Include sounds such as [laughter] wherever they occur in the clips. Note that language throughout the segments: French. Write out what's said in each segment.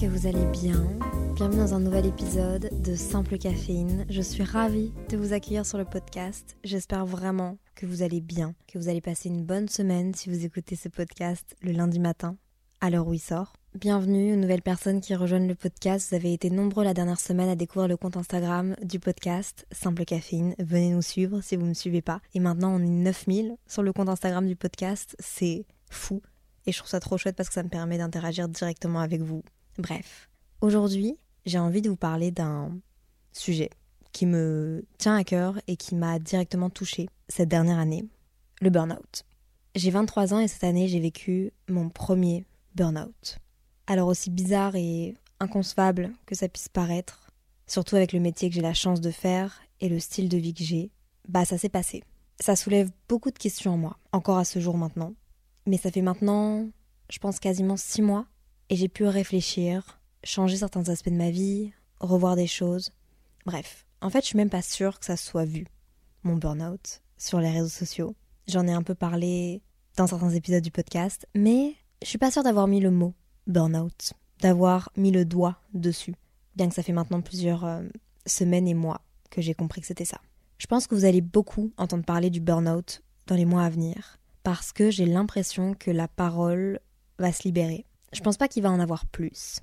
Que vous allez bien. Bienvenue dans un nouvel épisode de Simple Caféine. Je suis ravie de vous accueillir sur le podcast. J'espère vraiment que vous allez bien, que vous allez passer une bonne semaine si vous écoutez ce podcast le lundi matin, à l'heure où il sort. Bienvenue aux nouvelles personnes qui rejoignent le podcast. Vous avez été nombreux la dernière semaine à découvrir le compte Instagram du podcast Simple Caféine. Venez nous suivre si vous ne me suivez pas. Et maintenant, on est 9000 sur le compte Instagram du podcast. C'est fou. Et je trouve ça trop chouette parce que ça me permet d'interagir directement avec vous. Bref, aujourd'hui, j'ai envie de vous parler d'un sujet qui me tient à cœur et qui m'a directement touchée cette dernière année, le burn-out. J'ai 23 ans et cette année, j'ai vécu mon premier burn-out. Alors aussi bizarre et inconcevable que ça puisse paraître, surtout avec le métier que j'ai la chance de faire et le style de vie que j'ai, bah ça s'est passé. Ça soulève beaucoup de questions en moi, encore à ce jour maintenant. Mais ça fait maintenant, je pense, quasiment six mois, et j'ai pu réfléchir, changer certains aspects de ma vie, revoir des choses. Bref, en fait, je suis même pas sûre que ça soit vu, mon burn-out, sur les réseaux sociaux. J'en ai un peu parlé dans certains épisodes du podcast, mais je suis pas sûre d'avoir mis le mot burn-out, d'avoir mis le doigt dessus, bien que ça fait maintenant plusieurs euh, semaines et mois que j'ai compris que c'était ça. Je pense que vous allez beaucoup entendre parler du burn-out dans les mois à venir, parce que j'ai l'impression que la parole va se libérer. Je pense pas qu'il va en avoir plus.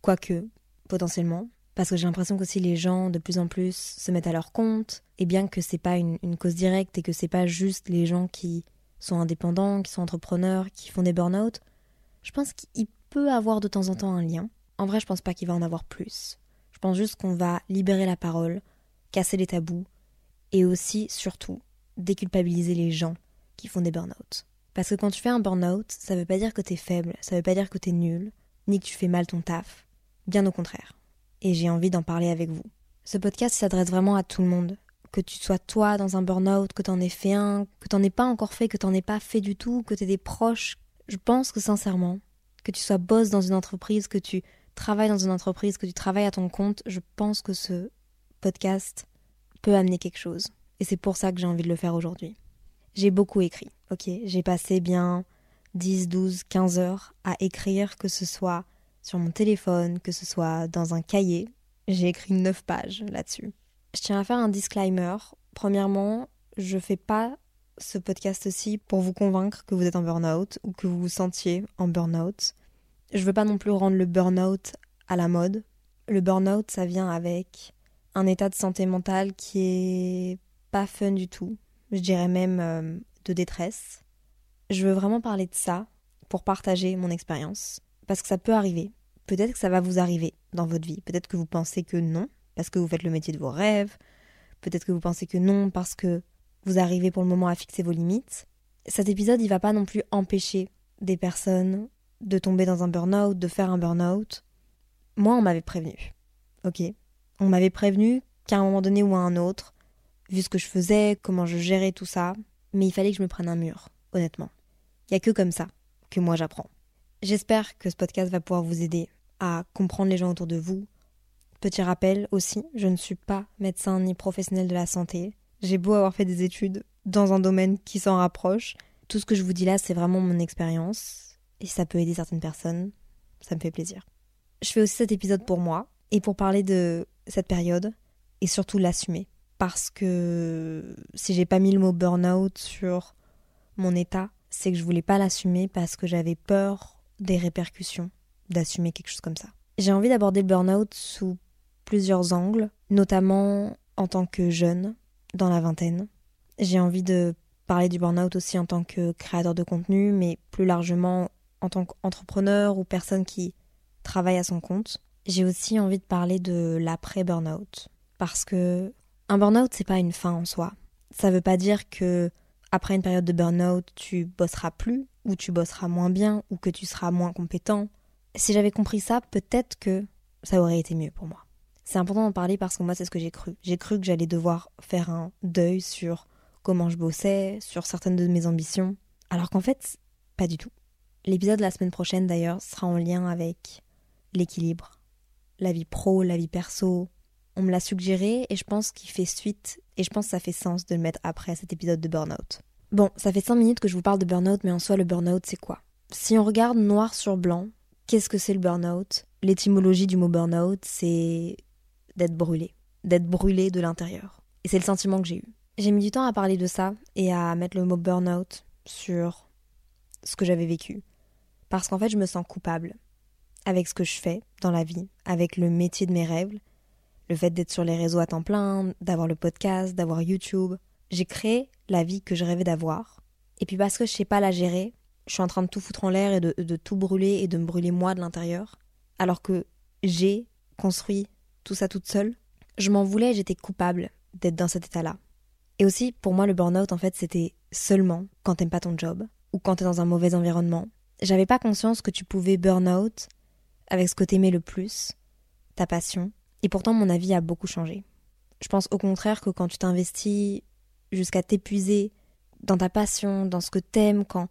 Quoique, potentiellement, parce que j'ai l'impression qu'aussi les gens de plus en plus se mettent à leur compte, et bien que c'est pas une, cause directe et que c'est pas juste les gens qui sont indépendants, qui sont entrepreneurs, qui font des burn-out, je pense qu'il peut avoir de temps en temps un lien. En vrai, je pense pas qu'il va en avoir plus. Je pense juste qu'on va libérer la parole, casser les tabous, et aussi, surtout, déculpabiliser les gens qui font des burn-out. Parce que quand tu fais un burn-out, ça veut pas dire que t'es faible, ça veut pas dire que t'es nul, ni que tu fais mal ton taf. Bien au contraire. Et j'ai envie d'en parler avec vous. Ce podcast s'adresse vraiment à tout le monde. Que tu sois toi dans un burn-out, que t'en aies fait un, que t'en aies pas encore fait, que t'en aies pas fait du tout, que t'aies des proches. Je pense que sincèrement, que tu sois boss dans une entreprise, que tu travailles dans une entreprise, que tu travailles à ton compte, je pense que ce podcast peut amener quelque chose. Et c'est pour ça que j'ai envie de le faire aujourd'hui. J'ai beaucoup écrit, ok J'ai passé bien 10, 12, 15 heures à écrire, que ce soit sur mon téléphone, que ce soit dans un cahier. J'ai écrit 9 pages là-dessus. Je tiens à faire un disclaimer. Premièrement, je fais pas ce podcast-ci pour vous convaincre que vous êtes en burn-out ou que vous vous sentiez en burn-out. Je veux pas non plus rendre le burn-out à la mode. Le burn-out, ça vient avec un état de santé mentale qui est pas fun du tout je dirais même euh, de détresse. Je veux vraiment parler de ça pour partager mon expérience, parce que ça peut arriver. Peut-être que ça va vous arriver dans votre vie. Peut-être que vous pensez que non, parce que vous faites le métier de vos rêves. Peut-être que vous pensez que non, parce que vous arrivez pour le moment à fixer vos limites. Cet épisode, il va pas non plus empêcher des personnes de tomber dans un burn-out, de faire un burn-out. Moi, on m'avait prévenu. Ok? On m'avait prévenu qu'à un moment donné ou à un autre, vu ce que je faisais, comment je gérais tout ça, mais il fallait que je me prenne un mur, honnêtement. Il n'y a que comme ça que moi j'apprends. J'espère que ce podcast va pouvoir vous aider à comprendre les gens autour de vous. Petit rappel aussi, je ne suis pas médecin ni professionnel de la santé. J'ai beau avoir fait des études dans un domaine qui s'en rapproche. Tout ce que je vous dis là, c'est vraiment mon expérience. Et ça peut aider certaines personnes. Ça me fait plaisir. Je fais aussi cet épisode pour moi et pour parler de cette période et surtout l'assumer parce que si j'ai pas mis le mot burn-out sur mon état, c'est que je voulais pas l'assumer parce que j'avais peur des répercussions d'assumer quelque chose comme ça. J'ai envie d'aborder le burn-out sous plusieurs angles, notamment en tant que jeune, dans la vingtaine. J'ai envie de parler du burn-out aussi en tant que créateur de contenu, mais plus largement en tant qu'entrepreneur ou personne qui travaille à son compte. j'ai aussi envie de parler de l'après-burnout. Parce que un burnout, c'est pas une fin en soi. Ça veut pas dire que après une période de burnout, tu bosseras plus, ou tu bosseras moins bien, ou que tu seras moins compétent. Si j'avais compris ça, peut-être que ça aurait été mieux pour moi. C'est important d'en parler parce que moi, c'est ce que j'ai cru. J'ai cru que j'allais devoir faire un deuil sur comment je bossais, sur certaines de mes ambitions, alors qu'en fait, pas du tout. L'épisode de la semaine prochaine, d'ailleurs, sera en lien avec l'équilibre, la vie pro, la vie perso. On me l'a suggéré et je pense qu'il fait suite et je pense que ça fait sens de le mettre après cet épisode de Burnout. Bon, ça fait 5 minutes que je vous parle de Burnout, mais en soi, le Burnout, c'est quoi? Si on regarde noir sur blanc, qu'est-ce que c'est le Burnout? L'étymologie du mot Burnout, c'est d'être brûlé, d'être brûlé de l'intérieur. Et c'est le sentiment que j'ai eu. J'ai mis du temps à parler de ça et à mettre le mot Burnout sur ce que j'avais vécu. Parce qu'en fait, je me sens coupable avec ce que je fais dans la vie, avec le métier de mes rêves, le fait d'être sur les réseaux à temps plein, d'avoir le podcast, d'avoir YouTube. J'ai créé la vie que je rêvais d'avoir. Et puis parce que je sais pas la gérer, je suis en train de tout foutre en l'air et de, tout brûler et de me brûler moi de l'intérieur. Alors que j'ai construit tout ça toute seule. Je m'en voulais j'étais coupable d'être dans cet état-là. Et aussi, pour moi, le burn-out, en fait, c'était seulement quand t'aimes pas ton job ou quand t'es dans un mauvais environnement. J'avais pas conscience que tu pouvais burn-out avec ce que t'aimais le plus, ta passion. Et pourtant, mon avis a beaucoup changé. Je pense au contraire que quand tu t'investis jusqu'à t'épuiser dans ta passion, dans ce que t'aimes, quand,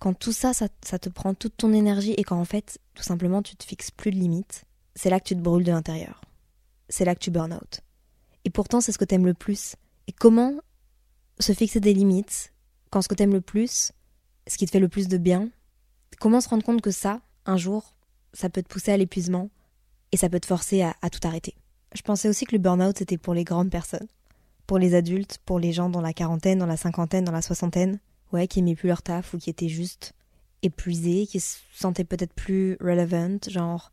quand tout ça, ça, te prend toute ton énergie et quand en fait, tout simplement, tu te fixes plus de limites, c'est là que tu te brûles de l'intérieur. C'est là que tu burn out. Et pourtant, c'est ce que t'aimes le plus. Et comment se fixer des limites quand ce que t'aimes le plus, ce qui te fait le plus de bien, comment se rendre compte que ça, un jour, ça peut te pousser à l'épuisement et ça peut te forcer à, tout arrêter. Je pensais aussi que le burn-out c'était pour les grandes personnes, pour les adultes, pour les gens dans la quarantaine, dans la cinquantaine, dans la soixantaine, ouais, qui aimaient plus leur taf ou qui étaient juste épuisés, qui se sentaient peut-être plus relevant, genre,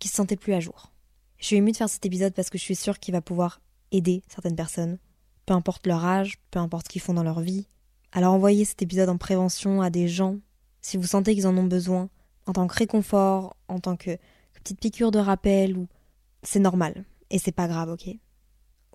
qui se sentaient plus à jour. Je suis émue de faire cet épisode parce que je suis sûre qu'il va pouvoir aider certaines personnes, peu importe leur âge, peu importe ce qu'ils font dans leur vie. Alors envoyez cet épisode en prévention à des gens si vous sentez qu'ils en ont besoin, en tant que réconfort, en tant que petite piqûre de rappel, ou c'est normal, et c'est pas grave, ok?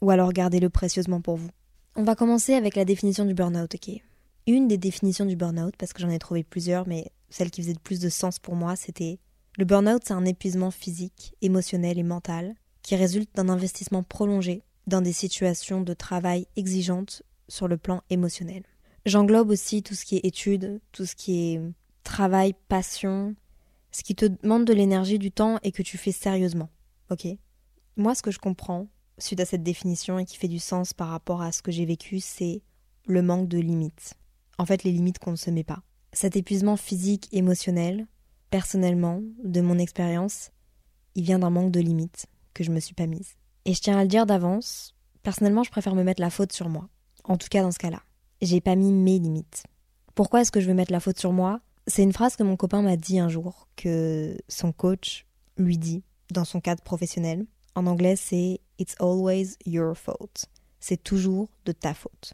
Ou alors gardez-le précieusement pour vous. On va commencer avec la définition du burn-out, ok? Une des définitions du burn-out, parce que j'en ai trouvé plusieurs, mais celle qui faisait le plus de sens pour moi, c'était le burn-out, c'est un épuisement physique, émotionnel et mental qui résulte d'un investissement prolongé dans des situations de travail exigeantes sur le plan émotionnel. J'englobe aussi tout ce qui est études, tout ce qui est travail, passion, ce qui te demande de l'énergie, du temps et que tu fais sérieusement. Ok? Moi, ce que je comprends, suite à cette définition et qui fait du sens par rapport à ce que j'ai vécu, c'est le manque de limites. En fait, les limites qu'on ne se met pas. Cet épuisement physique, émotionnel, personnellement, de mon expérience, il vient d'un manque de limites que je me suis pas mise. Et je tiens à le dire d'avance, personnellement, je préfère me mettre la faute sur moi. En tout cas, dans ce cas-là. J'ai pas mis mes limites. Pourquoi est-ce que je veux mettre la faute sur moi? C'est une phrase que mon copain m'a dit un jour, que son coach lui dit dans son cadre professionnel. En anglais, c'est It's always your fault. C'est toujours de ta faute.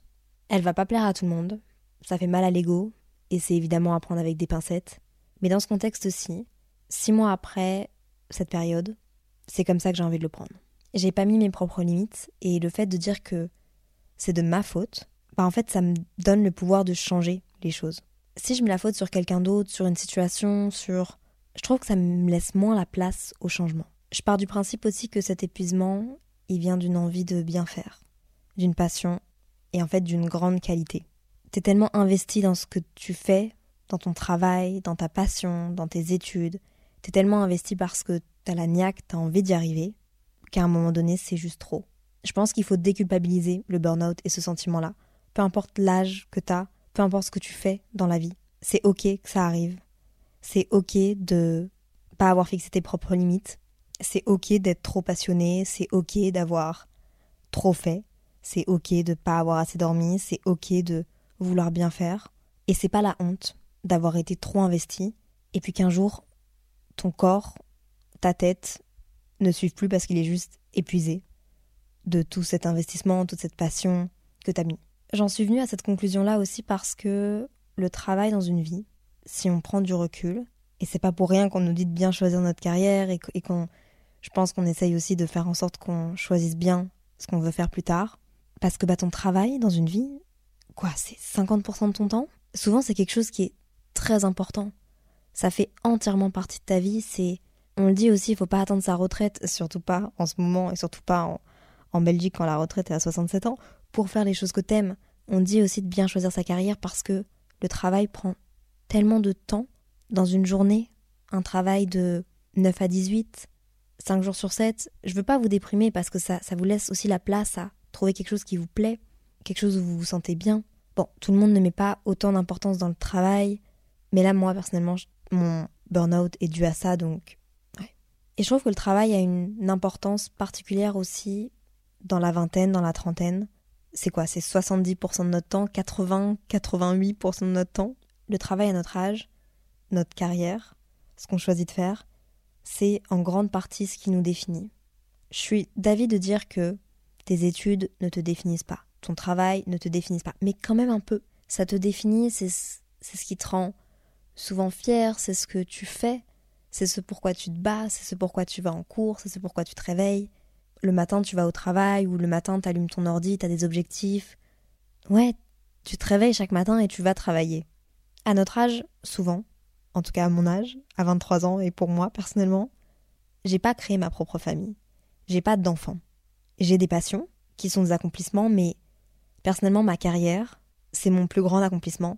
Elle va pas plaire à tout le monde, ça fait mal à l'ego, et c'est évidemment à prendre avec des pincettes. Mais dans ce contexte-ci, six mois après cette période, c'est comme ça que j'ai envie de le prendre j'ai pas mis mes propres limites et le fait de dire que c'est de ma faute, bah en fait ça me donne le pouvoir de changer les choses. Si je mets la faute sur quelqu'un d'autre, sur une situation, sur je trouve que ça me laisse moins la place au changement. Je pars du principe aussi que cet épuisement, il vient d'une envie de bien faire, d'une passion et en fait d'une grande qualité. T'es tellement investi dans ce que tu fais, dans ton travail, dans ta passion, dans tes études, t'es tellement investi parce que t'as la niaque, t'as envie d'y arriver, qu'à un moment donné, c'est juste trop. Je pense qu'il faut déculpabiliser le burn-out et ce sentiment-là. Peu importe l'âge que tu as, peu importe ce que tu fais dans la vie, c'est ok que ça arrive. C'est ok de pas avoir fixé tes propres limites. C'est ok d'être trop passionné. C'est ok d'avoir trop fait. C'est ok de pas avoir assez dormi. C'est ok de vouloir bien faire. Et c'est pas la honte d'avoir été trop investi. Et puis qu'un jour, ton corps, ta tête ne suivent plus parce qu'il est juste épuisé de tout cet investissement, toute cette passion que tu as mis. J'en suis venue à cette conclusion-là aussi parce que le travail dans une vie, si on prend du recul, et c'est pas pour rien qu'on nous dit de bien choisir notre carrière et qu'on Je pense qu'on essaye aussi de faire en sorte qu'on choisisse bien ce qu'on veut faire plus tard. Parce que bah, ton travail dans une vie, quoi, c'est 50% de ton temps? Souvent, c'est quelque chose qui est très important. Ça fait entièrement partie de ta vie. C'est, on le dit aussi, il faut pas attendre sa retraite, surtout pas en ce moment et surtout pas en, en Belgique quand la retraite est à 67 ans, pour faire les choses que t'aimes. On dit aussi de bien choisir sa carrière parce que le travail prend tellement de temps dans une journée. Un travail de 9 à 18, 5 jours sur 7. Je veux pas vous déprimer parce que ça, ça vous laisse aussi la place à trouver quelque chose qui vous plaît, quelque chose où vous vous sentez bien. Bon, tout le monde ne met pas autant d'importance dans le travail, mais là, moi, personnellement, mon burn-out est dû à ça, donc. Et je trouve que le travail a une importance particulière aussi dans la vingtaine, dans la trentaine. C'est quoi C'est 70% de notre temps, 80, 88% de notre temps. Le travail à notre âge, notre carrière, ce qu'on choisit de faire, c'est en grande partie ce qui nous définit. Je suis d'avis de dire que tes études ne te définissent pas, ton travail ne te définisse pas, mais quand même un peu. Ça te définit, c'est ce qui te rend souvent fier, c'est ce que tu fais, c'est ce pourquoi tu te bats, c'est ce pourquoi tu vas en cours, c'est ce pourquoi tu te réveilles. Le matin, tu vas au travail, ou le matin, tu allumes ton ordi, tu as des objectifs. Ouais, tu te réveilles chaque matin et tu vas travailler. À notre âge, souvent, en tout cas à mon âge, à 23 ans, et pour moi personnellement, j'ai pas créé ma propre famille. J'ai pas d'enfants. J'ai des passions, qui sont des accomplissements, mais personnellement, ma carrière, c'est mon plus grand accomplissement,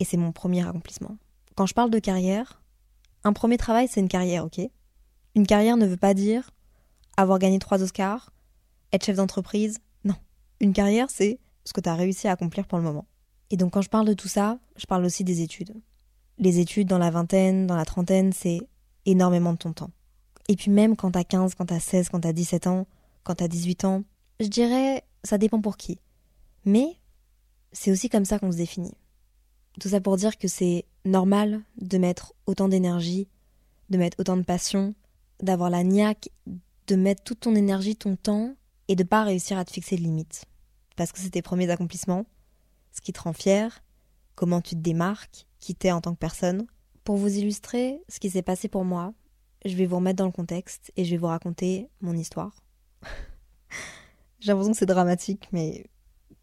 et c'est mon premier accomplissement. Quand je parle de carrière, un premier travail, c'est une carrière, ok? Une carrière ne veut pas dire avoir gagné trois Oscars, être chef d'entreprise. Non. Une carrière, c'est ce que tu as réussi à accomplir pour le moment. Et donc quand je parle de tout ça, je parle aussi des études. Les études dans la vingtaine, dans la trentaine, c'est énormément de ton temps. Et puis même quand t'as 15, quand t'as 16, quand t'as 17 ans, quand t'as 18 ans, je dirais, ça dépend pour qui. Mais c'est aussi comme ça qu'on se définit. Tout ça pour dire que c'est normal de mettre autant d'énergie, de mettre autant de passion, d'avoir la niaque, de mettre toute ton énergie, ton temps, et de pas réussir à te fixer de limites. Parce que c'est tes premiers accomplissements, ce qui te rend fier, comment tu te démarques, qui t'es en tant que personne. Pour vous illustrer ce qui s'est passé pour moi, je vais vous remettre dans le contexte et je vais vous raconter mon histoire. [laughs] J'ai l'impression que c'est dramatique, mais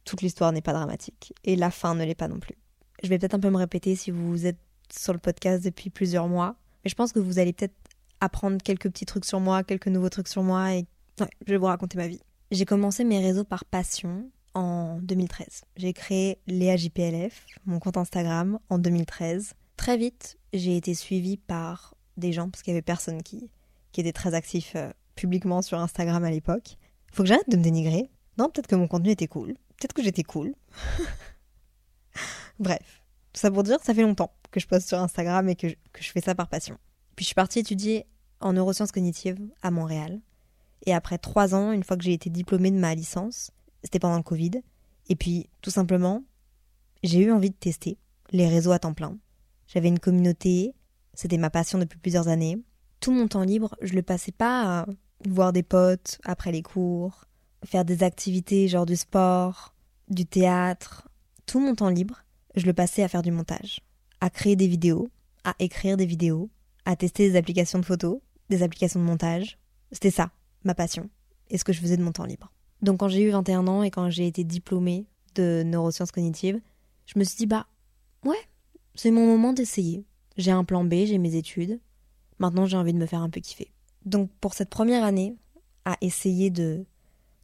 toute l'histoire n'est pas dramatique. Et la fin ne l'est pas non plus. Je vais peut-être un peu me répéter si vous êtes sur le podcast depuis plusieurs mois. Mais je pense que vous allez peut-être apprendre quelques petits trucs sur moi, quelques nouveaux trucs sur moi et je vais vous raconter ma vie. J'ai commencé mes réseaux par passion en 2013. J'ai créé Léa JPLF, mon compte Instagram, en 2013. Très vite, j'ai été suivie par des gens, parce qu'il y avait personne qui, qui était très actif euh, publiquement sur Instagram à l'époque. Faut que j'arrête de me dénigrer. Non, peut-être que mon contenu était cool. Peut-être que j'étais cool. [laughs] Bref, tout ça pour dire, ça fait longtemps que je poste sur Instagram et que je, que je fais ça par passion. Puis je suis partie étudier en neurosciences cognitives à Montréal. Et après trois ans, une fois que j'ai été diplômée de ma licence, c'était pendant le Covid. Et puis, tout simplement, j'ai eu envie de tester les réseaux à temps plein. J'avais une communauté, c'était ma passion depuis plusieurs années. Tout mon temps libre, je le passais pas à voir des potes après les cours, faire des activités genre du sport, du théâtre. Tout mon temps libre, je le passais à faire du montage, à créer des vidéos, à écrire des vidéos, à tester des applications de photos, des applications de montage. C'était ça, ma passion, et ce que je faisais de mon temps libre. Donc quand j'ai eu 21 ans et quand j'ai été diplômée de neurosciences cognitives, je me suis dit, bah ouais, c'est mon moment d'essayer. J'ai un plan B, j'ai mes études. Maintenant, j'ai envie de me faire un peu kiffer. Donc pour cette première année, à essayer de,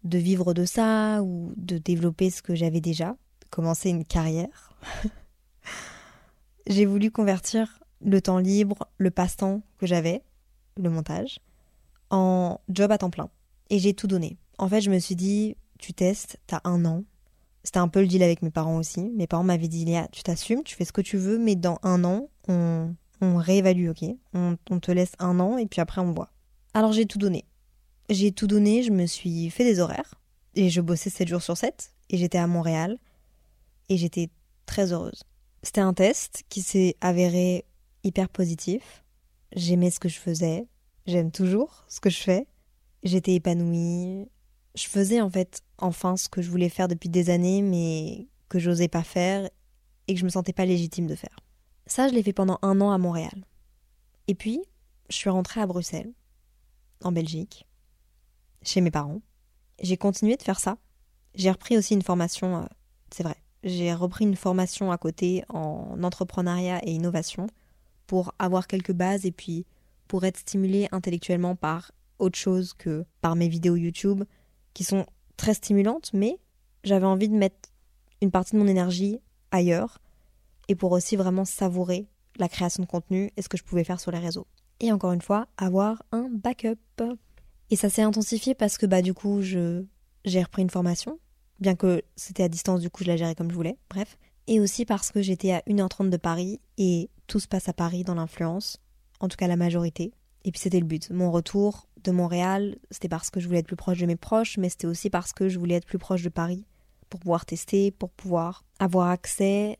de vivre de ça ou de développer ce que j'avais déjà, commencer une carrière, [laughs] j'ai voulu convertir le temps libre, le passe-temps que j'avais, le montage, en job à temps plein. Et j'ai tout donné. En fait, je me suis dit, tu testes, t'as un an. C'était un peu le deal avec mes parents aussi. Mes parents m'avaient dit, Léa, tu t'assumes, tu fais ce que tu veux, mais dans un an, on, réévalue, ok? On, on te laisse un an et puis après on voit. Alors j'ai tout donné. J'ai tout donné, je me suis fait des horaires. Et je bossais 7 jours sur 7. Et j'étais à Montréal. Et j'étais très heureuse. C'était un test qui s'est avéré hyper positif. J'aimais ce que je faisais. J'aime toujours ce que je fais. J'étais épanouie. Je faisais en fait enfin ce que je voulais faire depuis des années, mais que j'osais pas faire et que je me sentais pas légitime de faire. Ça, je l'ai fait pendant un an à Montréal. Et puis, je suis rentrée à Bruxelles. en Belgique, chez mes parents. J'ai continué de faire ça. J'ai repris aussi une formation, euh, c'est vrai, j'ai repris une formation à côté en entrepreneuriat et innovation pour avoir quelques bases et puis pour être stimulé intellectuellement par autre chose que par mes vidéos YouTube qui sont très stimulantes, mais j'avais envie de mettre une partie de mon énergie ailleurs et pour aussi vraiment savourer la création de contenu et ce que je pouvais faire sur les réseaux. Et encore une fois, avoir un backup. Et ça s'est intensifié parce que bah du coup, je j'ai repris une formation, bien que c'était à distance, du coup je la gérais comme je voulais, bref. Et aussi parce que j'étais à 1h30 de Paris et tout se passe à Paris dans l'influence, en tout cas la majorité. Et puis c'était le but. Mon retour de Montréal, c'était parce que je voulais être plus proche de mes proches, mais c'était aussi parce que je voulais être plus proche de Paris pour pouvoir tester, pour pouvoir avoir accès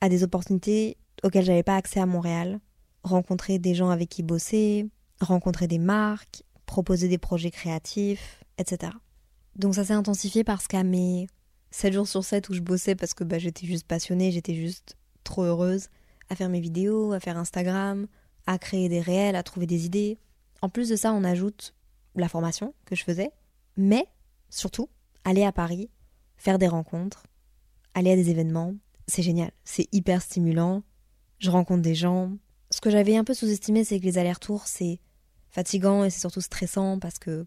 à des opportunités auxquelles j'avais pas accès à Montréal, rencontrer des gens avec qui bosser, rencontrer des marques, proposer des projets créatifs, etc. Donc ça s'est intensifié parce qu'à mes 7 jours sur 7 où je bossais parce que bah, j'étais juste passionnée, j'étais juste trop heureuse à faire mes vidéos, à faire Instagram, à créer des réels, à trouver des idées. En plus de ça, on ajoute la formation que je faisais, mais surtout aller à Paris, faire des rencontres, aller à des événements, c'est génial, c'est hyper stimulant. Je rencontre des gens. Ce que j'avais un peu sous-estimé, c'est que les allers-retours, c'est fatigant et c'est surtout stressant parce que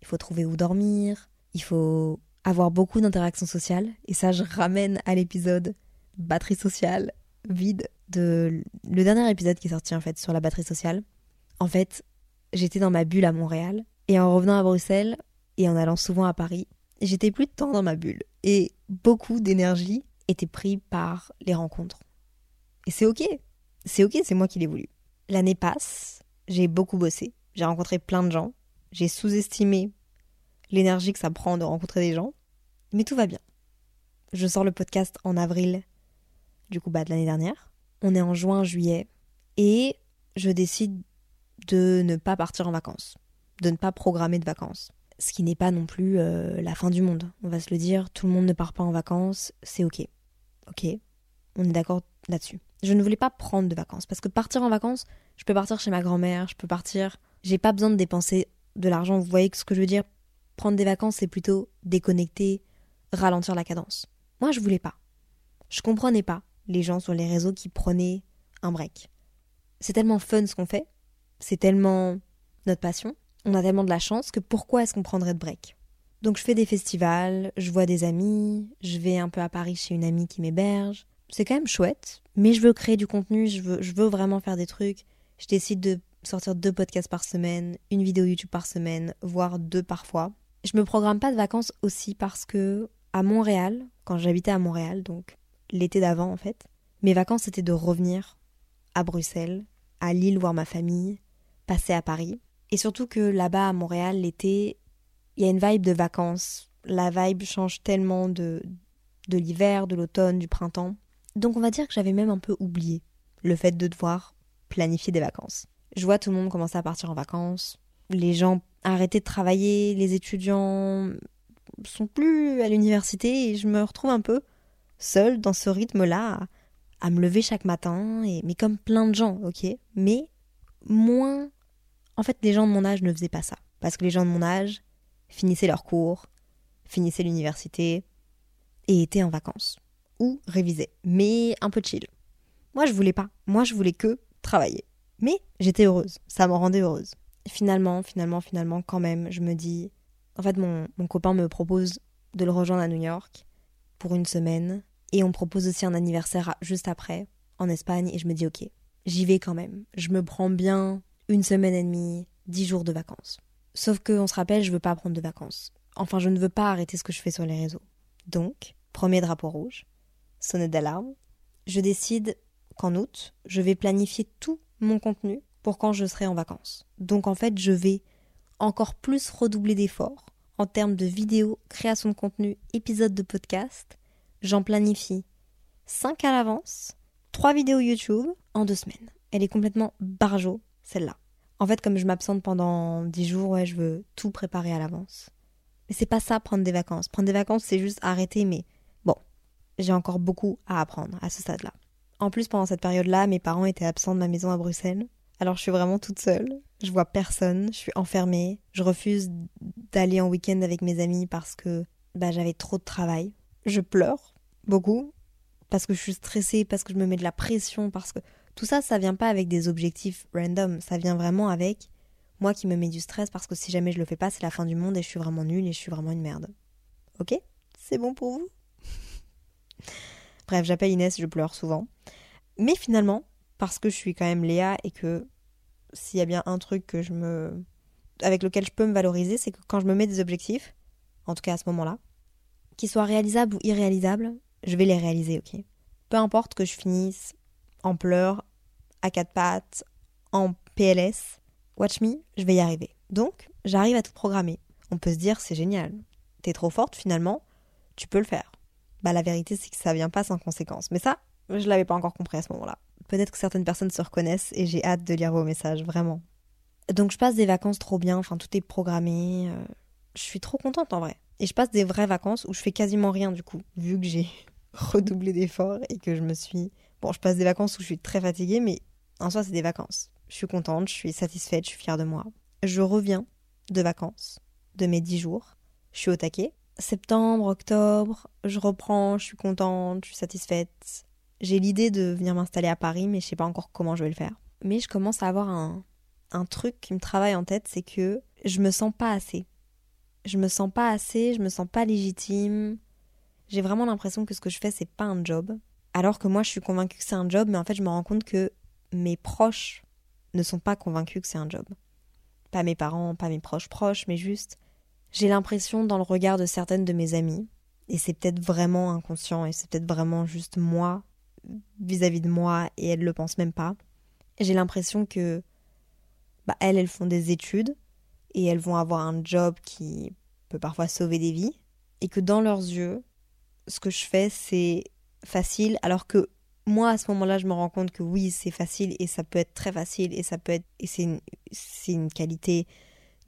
il faut trouver où dormir, il faut avoir beaucoup d'interactions sociales. Et ça, je ramène à l'épisode batterie sociale vide de le dernier épisode qui est sorti en fait sur la batterie sociale. En fait, j'étais dans ma bulle à Montréal et en revenant à Bruxelles et en allant souvent à Paris, j'étais plus de temps dans ma bulle et beaucoup d'énergie était pris par les rencontres. Et c'est ok, c'est ok, c'est moi qui l'ai voulu. L'année passe, j'ai beaucoup bossé, j'ai rencontré plein de gens, j'ai sous-estimé l'énergie que ça prend de rencontrer des gens, mais tout va bien. Je sors le podcast en avril, du coup bah de l'année dernière. On est en juin, juillet, et je décide de ne pas partir en vacances, de ne pas programmer de vacances. Ce qui n'est pas non plus euh, la fin du monde, on va se le dire, tout le monde ne part pas en vacances, c'est ok. Ok, on est d'accord là-dessus. Je ne voulais pas prendre de vacances, parce que partir en vacances, je peux partir chez ma grand-mère, je peux partir... J'ai pas besoin de dépenser de l'argent, vous voyez ce que je veux dire? Prendre des vacances, c'est plutôt déconnecter, ralentir la cadence. Moi, je voulais pas. Je comprenais pas les gens sur les réseaux qui prenaient un break. C'est tellement fun ce qu'on fait, c'est tellement notre passion, on a tellement de la chance que pourquoi est-ce qu'on prendrait de break? Donc je fais des festivals, je vois des amis, je vais un peu à Paris chez une amie qui m'héberge. C'est quand même chouette, mais je veux créer du contenu, je veux, je veux vraiment faire des trucs. Je décide de sortir deux podcasts par semaine, une vidéo YouTube par semaine, voire deux parfois. Je me programme pas de vacances aussi parce que à Montréal, quand j'habitais à Montréal, donc l'été d'avant en fait, mes vacances c'était de revenir à Bruxelles, à Lille voir ma famille, passer à Paris. Et surtout que là-bas à Montréal, l'été, il y a une vibe de vacances. La vibe change tellement de, de l'hiver, de l'automne, du printemps. Donc on va dire que j'avais même un peu oublié le fait de devoir planifier des vacances. Je vois tout le monde commencer à partir en vacances. Les gens arrêter de travailler, les étudiants sont plus à l'université et je me retrouve un peu seule dans ce rythme-là à, me lever chaque matin et mais comme plein de gens, ok, mais moins. En fait, les gens de mon âge ne faisaient pas ça parce que les gens de mon âge finissaient leurs cours, finissaient l'université et étaient en vacances ou révisaient, mais un peu chill. Moi, je voulais pas. Moi, je voulais que travailler. Mais j'étais heureuse. Ça me rendait heureuse finalement, finalement, finalement, quand même, je me dis. En fait, mon, mon copain me propose de le rejoindre à New York pour une semaine. Et on propose aussi un anniversaire juste après, en Espagne. Et je me dis, ok, j'y vais quand même. Je me prends bien une semaine et demie, dix jours de vacances. Sauf qu'on se rappelle, je veux pas prendre de vacances. Enfin, je ne veux pas arrêter ce que je fais sur les réseaux. Donc, premier drapeau rouge, sonnette d'alarme. Je décide qu'en août, je vais planifier tout mon contenu pour quand je serai en vacances. Donc en fait, je vais encore plus redoubler d'efforts en termes de vidéos, création de contenu, épisodes de podcast. J'en planifie 5 à l'avance, 3 vidéos YouTube en 2 semaines. Elle est complètement barjo, celle-là. En fait, comme je m'absente pendant 10 jours, je veux tout préparer à l'avance. Mais c'est pas ça prendre des vacances. Prendre des vacances, c'est juste arrêter, mais bon, j'ai encore beaucoup à apprendre à ce stade-là. En plus, pendant cette période-là, mes parents étaient absents de ma maison à Bruxelles. Alors je suis vraiment toute seule. je vois personne, je suis enfermée, je refuse d'aller en week-end avec mes amis parce que bah, j'avais trop de travail. Je pleure beaucoup parce que je suis stressée, parce que je me mets de la pression, parce que tout ça, ça vient pas avec des objectifs random, ça vient vraiment avec moi qui me mets du stress parce que si jamais je le fais pas, c'est la fin du monde et je suis vraiment nulle et je suis vraiment une merde. Ok? C'est bon pour vous? [laughs] Bref, j'appelle Inès, je pleure souvent. Mais finalement, parce que je suis quand même Léa et que s'il y a bien un truc que je me avec lequel je peux me valoriser, c'est que quand je me mets des objectifs, en tout cas à ce moment-là, qu'ils soient réalisables ou irréalisables, je vais les réaliser, ok Peu importe que je finisse en pleurs, à quatre pattes, en PLS, watch me, je vais y arriver. Donc, j'arrive à tout programmer. On peut se dire, c'est génial. T'es trop forte finalement, tu peux le faire. Bah la vérité c'est que ça vient pas sans conséquence. Mais ça, je l'avais pas encore compris à ce moment-là. Peut-être que certaines personnes se reconnaissent et j'ai hâte de lire vos messages, vraiment. Donc je passe des vacances trop bien, enfin tout est programmé. Euh, je suis trop contente en vrai. Et je passe des vraies vacances où je fais quasiment rien du coup, vu que j'ai redoublé d'efforts et que je me suis... Bon, je passe des vacances où je suis très fatiguée, mais en soi c'est des vacances. Je suis contente, je suis satisfaite, je suis fière de moi. Je reviens de vacances, de mes dix jours. Je suis au taquet. Septembre, octobre, je reprends, je suis contente, je suis satisfaite. J'ai l'idée de venir m'installer à Paris, mais je sais pas encore comment je vais le faire. Mais je commence à avoir un, un truc qui me travaille en tête, c'est que je me sens pas assez. Je me sens pas assez, je me sens pas légitime. J'ai vraiment l'impression que ce que je fais, c'est pas un job. Alors que moi, je suis convaincue que c'est un job, mais en fait, je me rends compte que mes proches ne sont pas convaincus que c'est un job. Pas mes parents, pas mes proches proches, mais juste, j'ai l'impression dans le regard de certaines de mes amies, et c'est peut-être vraiment inconscient, et c'est peut-être vraiment juste moi vis-à-vis de moi et elles le pensent même pas. J'ai l'impression que bah, elles, elles font des études et elles vont avoir un job qui peut parfois sauver des vies et que dans leurs yeux, ce que je fais, c'est facile alors que moi à ce moment-là, je me rends compte que oui, c'est facile et ça peut être très facile et ça peut être et c'est une, une qualité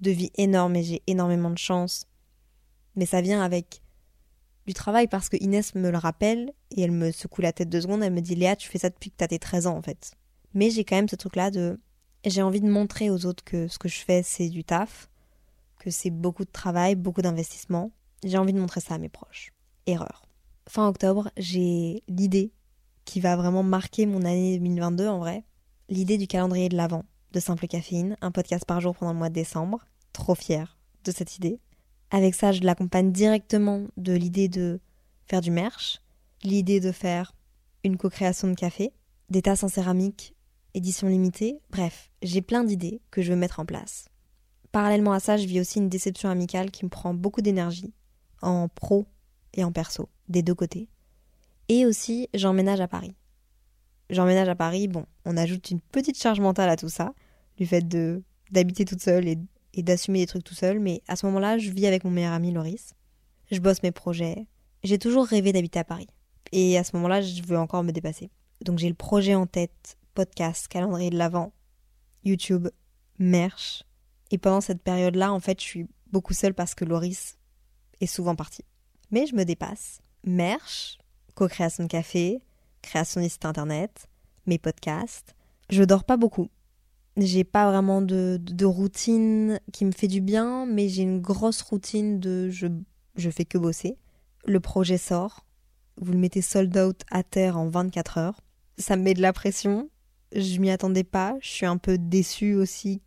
de vie énorme et j'ai énormément de chance. Mais ça vient avec du travail parce que Inès me le rappelle et elle me secoue la tête deux secondes. Elle me dit Léa, tu fais ça depuis que t'as tes 13 ans en fait. Mais j'ai quand même ce truc-là de. J'ai envie de montrer aux autres que ce que je fais, c'est du taf, que c'est beaucoup de travail, beaucoup d'investissement. J'ai envie de montrer ça à mes proches. Erreur. Fin octobre, j'ai l'idée qui va vraiment marquer mon année 2022 en vrai. L'idée du calendrier de l'Avent de Simple Caféine, un podcast par jour pendant le mois de décembre. Trop fière de cette idée. Avec ça, je l'accompagne directement de l'idée de faire du merch, l'idée de faire une co-création de café, des tasses en céramique, édition limitée, bref, j'ai plein d'idées que je veux mettre en place. Parallèlement à ça, je vis aussi une déception amicale qui me prend beaucoup d'énergie, en pro et en perso, des deux côtés. Et aussi, j'emménage à Paris. J'emménage à Paris, bon, on ajoute une petite charge mentale à tout ça, du fait de d'habiter toute seule et d'assumer des trucs tout seul, mais à ce moment-là, je vis avec mon meilleur ami Loris. Je bosse mes projets. J'ai toujours rêvé d'habiter à Paris. Et à ce moment-là, je veux encore me dépasser. Donc j'ai le projet en tête, podcast, calendrier de l'Avent, YouTube, merch. Et pendant cette période-là, en fait, je suis beaucoup seule parce que Loris est souvent parti. Mais je me dépasse. Merch, co-création de café, création internet, mes podcasts. Je dors pas beaucoup. J'ai pas vraiment de, de, routine qui me fait du bien, mais j'ai une grosse routine de je, je fais que bosser. Le projet sort, vous le mettez sold out à terre en 24 heures. Ça me met de la pression, je m'y attendais pas, je suis un peu déçue aussi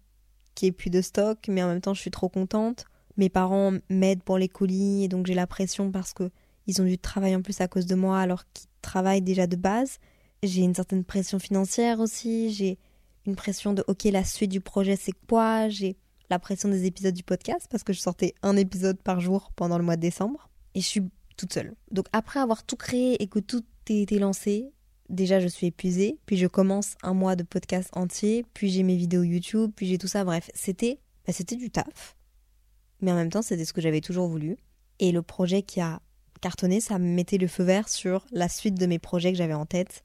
qu'il n'y ait plus de stock, mais en même temps je suis trop contente. Mes parents m'aident pour les colis et donc j'ai la pression parce que ils ont du travail en plus à cause de moi alors qu'ils travaillent déjà de base. J'ai une certaine pression financière aussi, j'ai une pression de ok la suite du projet c'est quoi, j'ai la pression des épisodes du podcast parce que je sortais un épisode par jour pendant le mois de décembre. Et je suis toute seule. Donc après avoir tout créé et que tout a été lancé, déjà je suis épuisée, puis je commence un mois de podcast entier, puis j'ai mes vidéos YouTube, puis j'ai tout ça, bref, c'était bah, c'était du taf. Mais en même temps, c'était ce que j'avais toujours voulu. Et le projet qui a cartonné, ça me mettait le feu vert sur la suite de mes projets que j'avais en tête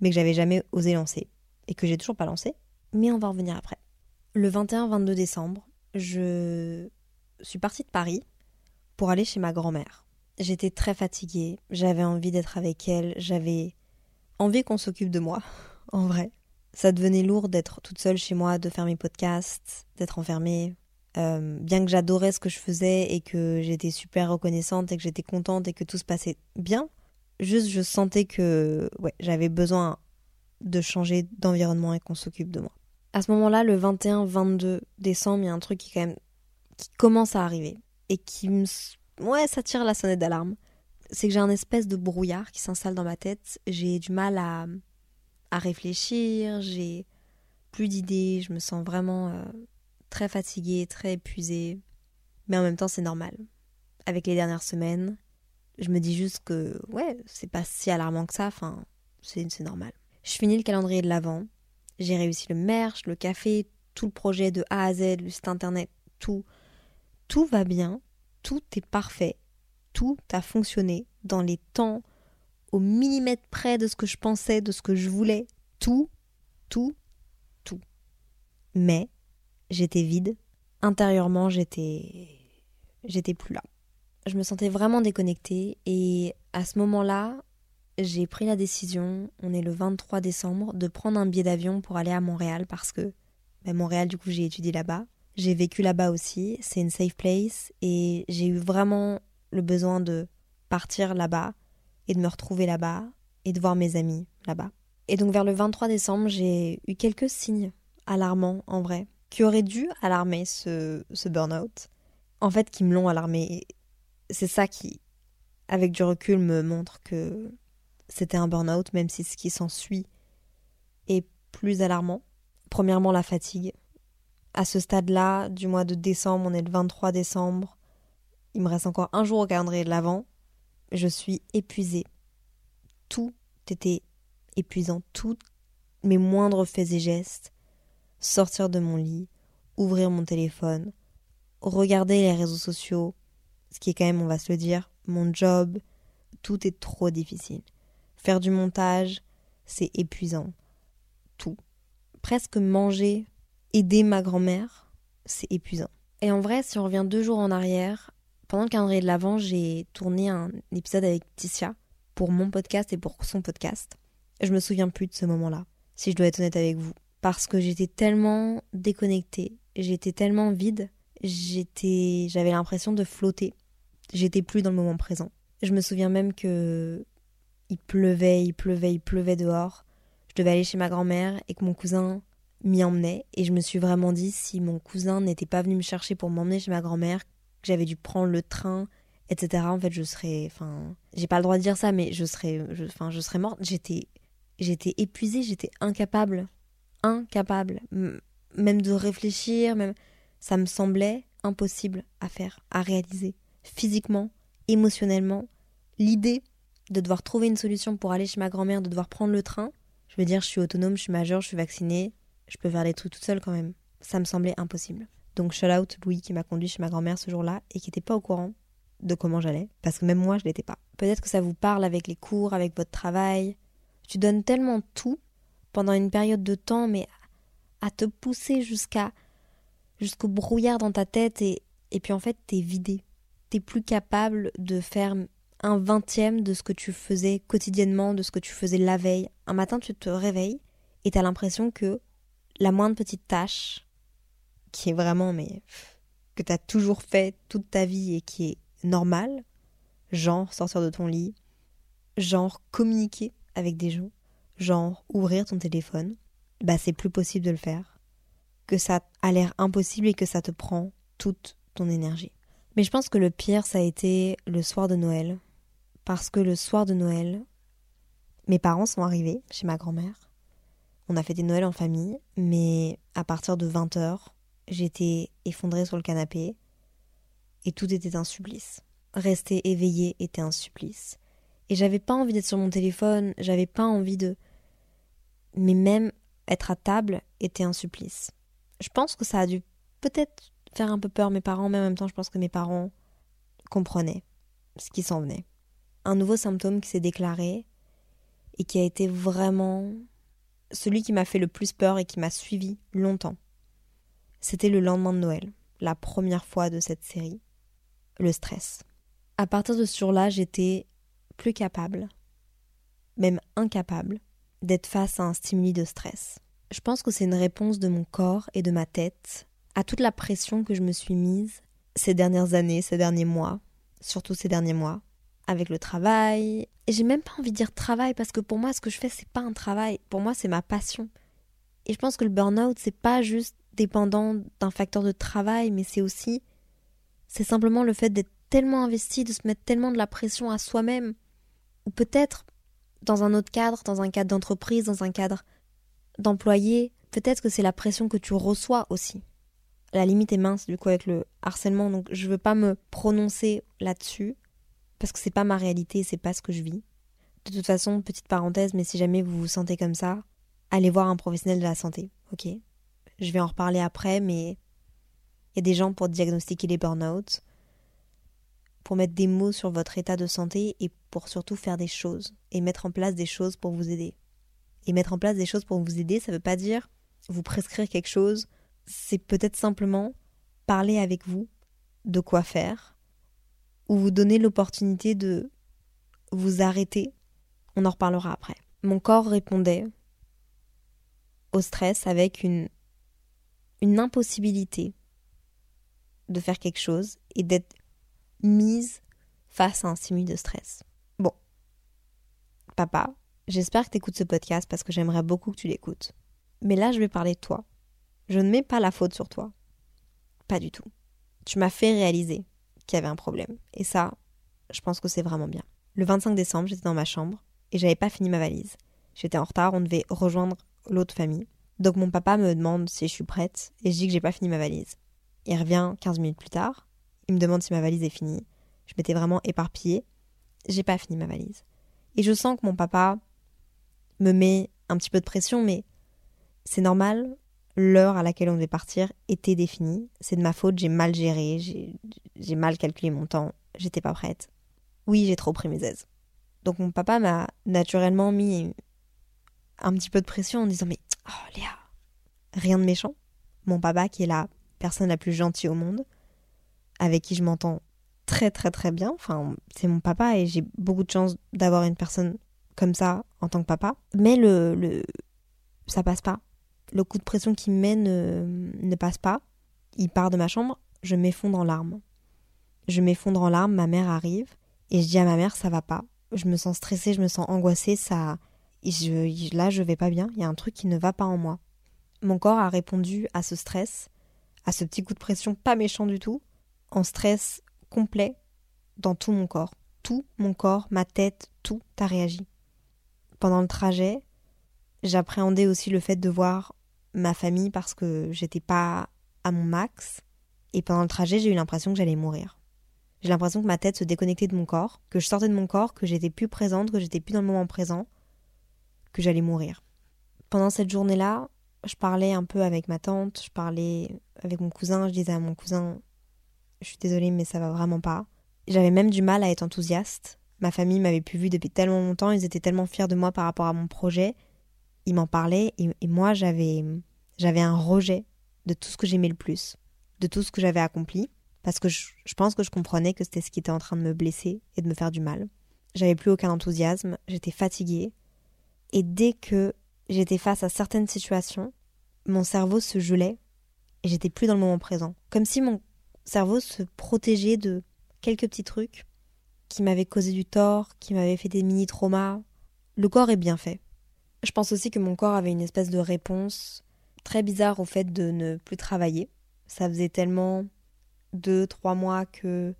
mais que j'avais jamais osé lancer et que j'ai toujours pas lancé, mais on va en revenir après. Le 21-22 décembre, je suis partie de Paris pour aller chez ma grand-mère. J'étais très fatiguée, j'avais envie d'être avec elle, j'avais envie qu'on s'occupe de moi, [laughs] en vrai. Ça devenait lourd d'être toute seule chez moi, de faire mes podcasts, d'être enfermée. Euh, bien que j'adorais ce que je faisais et que j'étais super reconnaissante et que j'étais contente et que tout se passait bien, juste je sentais que ouais, j'avais besoin de changer d'environnement et qu'on s'occupe de moi. À ce moment-là, le 21-22 décembre, il y a un truc qui quand même qui commence à arriver et qui me ouais, ça tire la sonnette d'alarme. C'est que j'ai un espèce de brouillard qui s'installe dans ma tête, j'ai du mal à à réfléchir, j'ai plus d'idées, je me sens vraiment euh, très fatiguée, très épuisée. Mais en même temps, c'est normal. Avec les dernières semaines, je me dis juste que, ouais, c'est pas si alarmant que ça, enfin, c'est normal. Je finis le calendrier de l'avant, j'ai réussi le merch, le café, tout le projet de A à Z, le site internet, tout. Tout va bien, tout est parfait, tout a fonctionné dans les temps, au millimètre près de ce que je pensais, de ce que je voulais. Tout, tout, tout. Mais j'étais vide. Intérieurement, j'étais. J'étais plus là. Je me sentais vraiment déconnectée et à ce moment-là, j'ai pris la décision, on est le 23 décembre, de prendre un billet d'avion pour aller à Montréal parce que ben, Montréal, du coup, j'ai étudié là-bas. J'ai vécu là-bas aussi, c'est une safe place et j'ai eu vraiment le besoin de partir là-bas et de me retrouver là-bas et de voir mes amis là-bas. Et donc vers le 23 décembre, j'ai eu quelques signes alarmants en vrai qui auraient dû alarmer ce, ce burn-out, en fait qui me l'ont alarmé. C'est ça qui, avec du recul, me montre que c'était un burn-out, même si ce qui s'ensuit est plus alarmant. Premièrement, la fatigue. À ce stade-là, du mois de décembre, on est le 23 décembre, il me reste encore un jour au calendrier de l'avant, je suis épuisée. Tout était épuisant, tous mes moindres faits et gestes sortir de mon lit, ouvrir mon téléphone, regarder les réseaux sociaux, ce qui est quand même, on va se le dire, mon job, tout est trop difficile. Faire du montage, c'est épuisant. Tout. Presque manger, aider ma grand-mère, c'est épuisant. Et en vrai, si on revient deux jours en arrière, pendant le calendrier de l'Avent, j'ai tourné un épisode avec Ticia pour mon podcast et pour son podcast. Je me souviens plus de ce moment-là, si je dois être honnête avec vous parce que j'étais tellement déconnectée, j'étais tellement vide, j'étais j'avais l'impression de flotter. J'étais plus dans le moment présent. Je me souviens même que il pleuvait, il pleuvait, il pleuvait dehors. Je devais aller chez ma grand-mère et que mon cousin m'y emmenait et je me suis vraiment dit si mon cousin n'était pas venu me chercher pour m'emmener chez ma grand-mère, que j'avais dû prendre le train, etc. En fait, je serais, enfin, j'ai pas le droit de dire ça, mais je serais, enfin, je serais morte. J'étais, j'étais épuisée, j'étais incapable incapable, même de réfléchir, même ça me semblait impossible à faire, à réaliser, physiquement, émotionnellement. L'idée de devoir trouver une solution pour aller chez ma grand-mère, de devoir prendre le train, je veux dire, je suis autonome, je suis majeure, je suis vaccinée, je peux faire des trucs toute seule quand même. Ça me semblait impossible. Donc shout out Louis qui m'a conduit chez ma grand-mère ce jour-là et qui n'était pas au courant de comment j'allais, parce que même moi je l'étais pas. Peut-être que ça vous parle avec les cours, avec votre travail. Tu donnes tellement tout pendant une période de temps, mais à te pousser jusqu'à jusqu'au brouillard dans ta tête et, et puis en fait t'es vidé. T'es plus capable de faire un vingtième de ce que tu faisais quotidiennement, de ce que tu faisais la veille. Un matin tu te réveilles et t'as l'impression que la moindre petite tâche, qui est vraiment mais que t'as toujours fait toute ta vie et qui est normale, genre sortir de ton lit, genre communiquer avec des gens, genre ouvrir ton téléphone, bah c'est plus possible de le faire. Que ça a l'air impossible et que ça te prend toute ton énergie. Mais je pense que le pire, ça a été le soir de Noël. Parce que le soir de Noël, mes parents sont arrivés chez ma grand-mère. On a fêté Noël en famille, mais à partir de 20h, j'étais effondrée sur le canapé et tout était un supplice. Rester éveillée était un supplice. Et j'avais pas envie d'être sur mon téléphone, j'avais pas envie de mais même être à table était un supplice. Je pense que ça a dû peut-être faire un peu peur mes parents, mais en même temps, je pense que mes parents comprenaient ce qui s'en venait. Un nouveau symptôme qui s'est déclaré et qui a été vraiment celui qui m'a fait le plus peur et qui m'a suivi longtemps. C'était le lendemain de Noël, la première fois de cette série, le stress. À partir de ce jour-là, j'étais plus capable, même incapable, d'être face à un stimuli de stress. Je pense que c'est une réponse de mon corps et de ma tête à toute la pression que je me suis mise ces dernières années, ces derniers mois, surtout ces derniers mois, avec le travail. Et j'ai même pas envie de dire travail parce que pour moi, ce que je fais, c'est pas un travail. Pour moi, c'est ma passion. Et je pense que le burn-out, c'est pas juste dépendant d'un facteur de travail, mais c'est aussi, c'est simplement le fait d'être tellement investi, de se mettre tellement de la pression à soi-même. Ou peut-être dans un autre cadre, dans un cadre d'entreprise, dans un cadre d'employé, peut-être que c'est la pression que tu reçois aussi. La limite est mince du coup avec le harcèlement, donc je veux pas me prononcer là-dessus parce que c'est pas ma réalité, c'est pas ce que je vis. De toute façon, petite parenthèse, mais si jamais vous vous sentez comme ça, allez voir un professionnel de la santé, ok? Je vais en reparler après, mais il y a des gens pour diagnostiquer les burn-out, pour mettre des mots sur votre état de santé et pour surtout faire des choses et mettre en place des choses pour vous aider. Et mettre en place des choses pour vous aider, ça ne veut pas dire vous prescrire quelque chose, c'est peut-être simplement parler avec vous de quoi faire ou vous donner l'opportunité de vous arrêter. On en reparlera après. Mon corps répondait au stress avec une, une impossibilité de faire quelque chose et d'être mise face à un stimuli de stress. Bon. Papa, j'espère que tu écoutes ce podcast parce que j'aimerais beaucoup que tu l'écoutes. Mais là, je vais parler de toi. Je ne mets pas la faute sur toi. Pas du tout. Tu m'as fait réaliser qu'il y avait un problème. Et ça, je pense que c'est vraiment bien. Le 25 décembre, j'étais dans ma chambre et j'avais pas fini ma valise. J'étais en retard, on devait rejoindre l'autre famille. Donc mon papa me demande si je suis prête et je dis que j'ai pas fini ma valise. Il revient 15 minutes plus tard, il me demande si ma valise est finie. Je m'étais vraiment éparpillée. J'ai pas fini ma valise. Et je sens que mon papa me met un petit peu de pression, mais c'est normal. L'heure à laquelle on devait partir était définie. C'est de ma faute, j'ai mal géré, j'ai mal calculé mon temps, j'étais pas prête. Oui, j'ai trop pris mes aises. Donc mon papa m'a naturellement mis un petit peu de pression en disant Mais oh Léa, rien de méchant. Mon papa, qui est la personne la plus gentille au monde, avec qui je m'entends très très très bien. Enfin, c'est mon papa et j'ai beaucoup de chance d'avoir une personne comme ça en tant que papa. Mais le, le ça passe pas. Le coup de pression qu'il me met ne, ne passe pas. Il part de ma chambre, je m'effondre en larmes. Je m'effondre en larmes, ma mère arrive et je dis à ma mère ça va pas. Je me sens stressée, je me sens angoissée, ça je, là je vais pas bien, il y a un truc qui ne va pas en moi. Mon corps a répondu à ce stress, à ce petit coup de pression pas méchant du tout, en stress complet dans tout mon corps. Tout mon corps, ma tête, tout a réagi. Pendant le trajet, j'appréhendais aussi le fait de voir ma famille parce que j'étais pas à mon max. Et pendant le trajet, j'ai eu l'impression que j'allais mourir. J'ai l'impression que ma tête se déconnectait de mon corps, que je sortais de mon corps, que j'étais plus présente, que j'étais plus dans le moment présent, que j'allais mourir. Pendant cette journée-là, je parlais un peu avec ma tante, je parlais avec mon cousin, je disais à mon cousin je suis désolée, mais ça va vraiment pas. J'avais même du mal à être enthousiaste. Ma famille m'avait plus vu depuis tellement longtemps, ils étaient tellement fiers de moi par rapport à mon projet. Ils m'en parlaient et, moi j'avais j'avais un rejet de tout ce que j'aimais le plus, de tout ce que j'avais accompli, parce que je, je pense que je comprenais que c'était ce qui était en train de me blesser et de me faire du mal. J'avais plus aucun enthousiasme, j'étais fatiguée, et dès que j'étais face à certaines situations, mon cerveau se gelait et j'étais plus dans le moment présent, comme si mon cerveau se protégeait de quelques petits trucs qui m'avaient causé du tort, qui m'avaient fait des mini-traumas. Le corps est bien fait. Je pense aussi que mon corps avait une espèce de réponse très bizarre au fait de ne plus travailler. Ça faisait tellement deux, trois mois que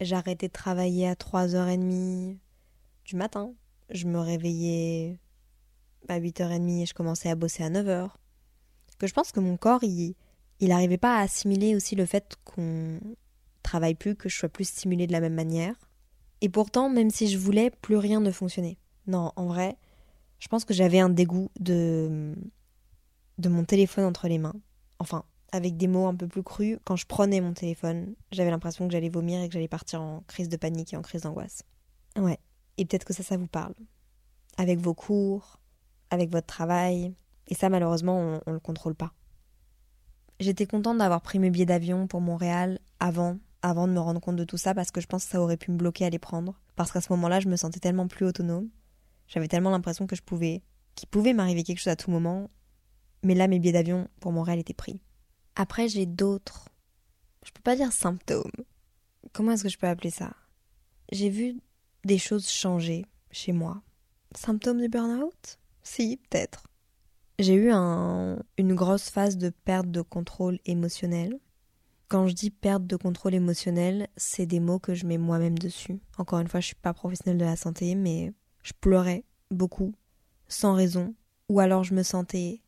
j'arrêtais de travailler à 3h30 du matin. Je me réveillais à 8h30 et je commençais à bosser à 9h. Que je pense que mon corps, il, il n'arrivait pas à assimiler aussi le fait qu'on travaille plus, que je sois plus stimulée de la même manière. Et pourtant, même si je voulais, plus rien ne fonctionnait. Non, en vrai, je pense que j'avais un dégoût de de mon téléphone entre les mains. Enfin, avec des mots un peu plus crus, quand je prenais mon téléphone, j'avais l'impression que j'allais vomir et que j'allais partir en crise de panique et en crise d'angoisse. Ouais, et peut-être que ça, ça vous parle. Avec vos cours, avec votre travail, et ça, malheureusement, on ne le contrôle pas. J'étais contente d'avoir pris mes billets d'avion pour Montréal avant, avant de me rendre compte de tout ça parce que je pense que ça aurait pu me bloquer à les prendre. Parce qu'à ce moment-là, je me sentais tellement plus autonome. J'avais tellement l'impression que je pouvais, qu'il pouvait m'arriver quelque chose à tout moment. Mais là, mes billets d'avion pour Montréal étaient pris. Après, j'ai d'autres. Je peux pas dire symptômes. Comment est-ce que je peux appeler ça? J'ai vu des choses changer chez moi. Symptômes du burn-out? Si, peut-être. J'ai eu un, une grosse phase de perte de contrôle émotionnel. Quand je dis perte de contrôle émotionnel, c'est des mots que je mets moi-même dessus. Encore une fois, je suis pas professionnelle de la santé, mais je pleurais beaucoup, sans raison, ou alors je me sentais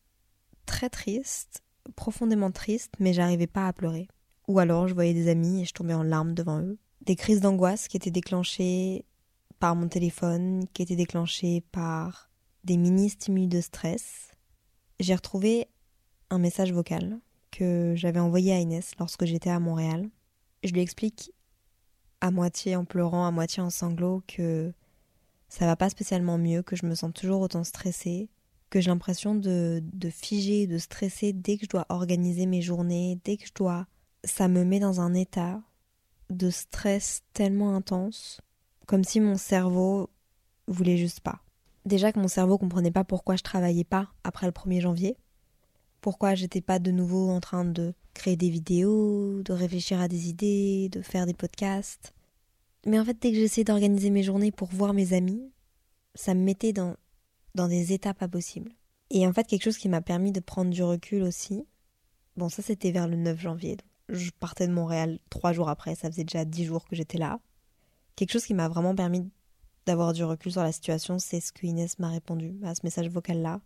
très triste, profondément triste, mais j'arrivais pas à pleurer. Ou alors je voyais des amis et je tombais en larmes devant eux. Des crises d'angoisse qui étaient déclenchées par mon téléphone, qui étaient déclenchées par des mini-stimuli de stress. J'ai retrouvé un message vocal que j'avais envoyé à Inès lorsque j'étais à Montréal. Je lui explique à moitié en pleurant, à moitié en sanglots que ça va pas spécialement mieux, que je me sens toujours autant stressée, que j'ai l'impression de, de figer, de stresser dès que je dois organiser mes journées, dès que je dois. Ça me met dans un état de stress tellement intense, comme si mon cerveau voulait juste pas. Déjà que mon cerveau comprenait pas pourquoi je travaillais pas après le 1er janvier, pourquoi j'étais pas de nouveau en train de créer des vidéos, de réfléchir à des idées, de faire des podcasts. Mais en fait, dès que j'essayais d'organiser mes journées pour voir mes amis, ça me mettait dans, dans des états pas possibles. Et en fait, quelque chose qui m'a permis de prendre du recul aussi, bon, ça c'était vers le 9 janvier. je partais de Montréal trois jours après, ça faisait déjà dix jours que j'étais là. Quelque chose qui m'a vraiment permis d'avoir du recul sur la situation, c'est ce que Inès m'a répondu à ce message vocal-là.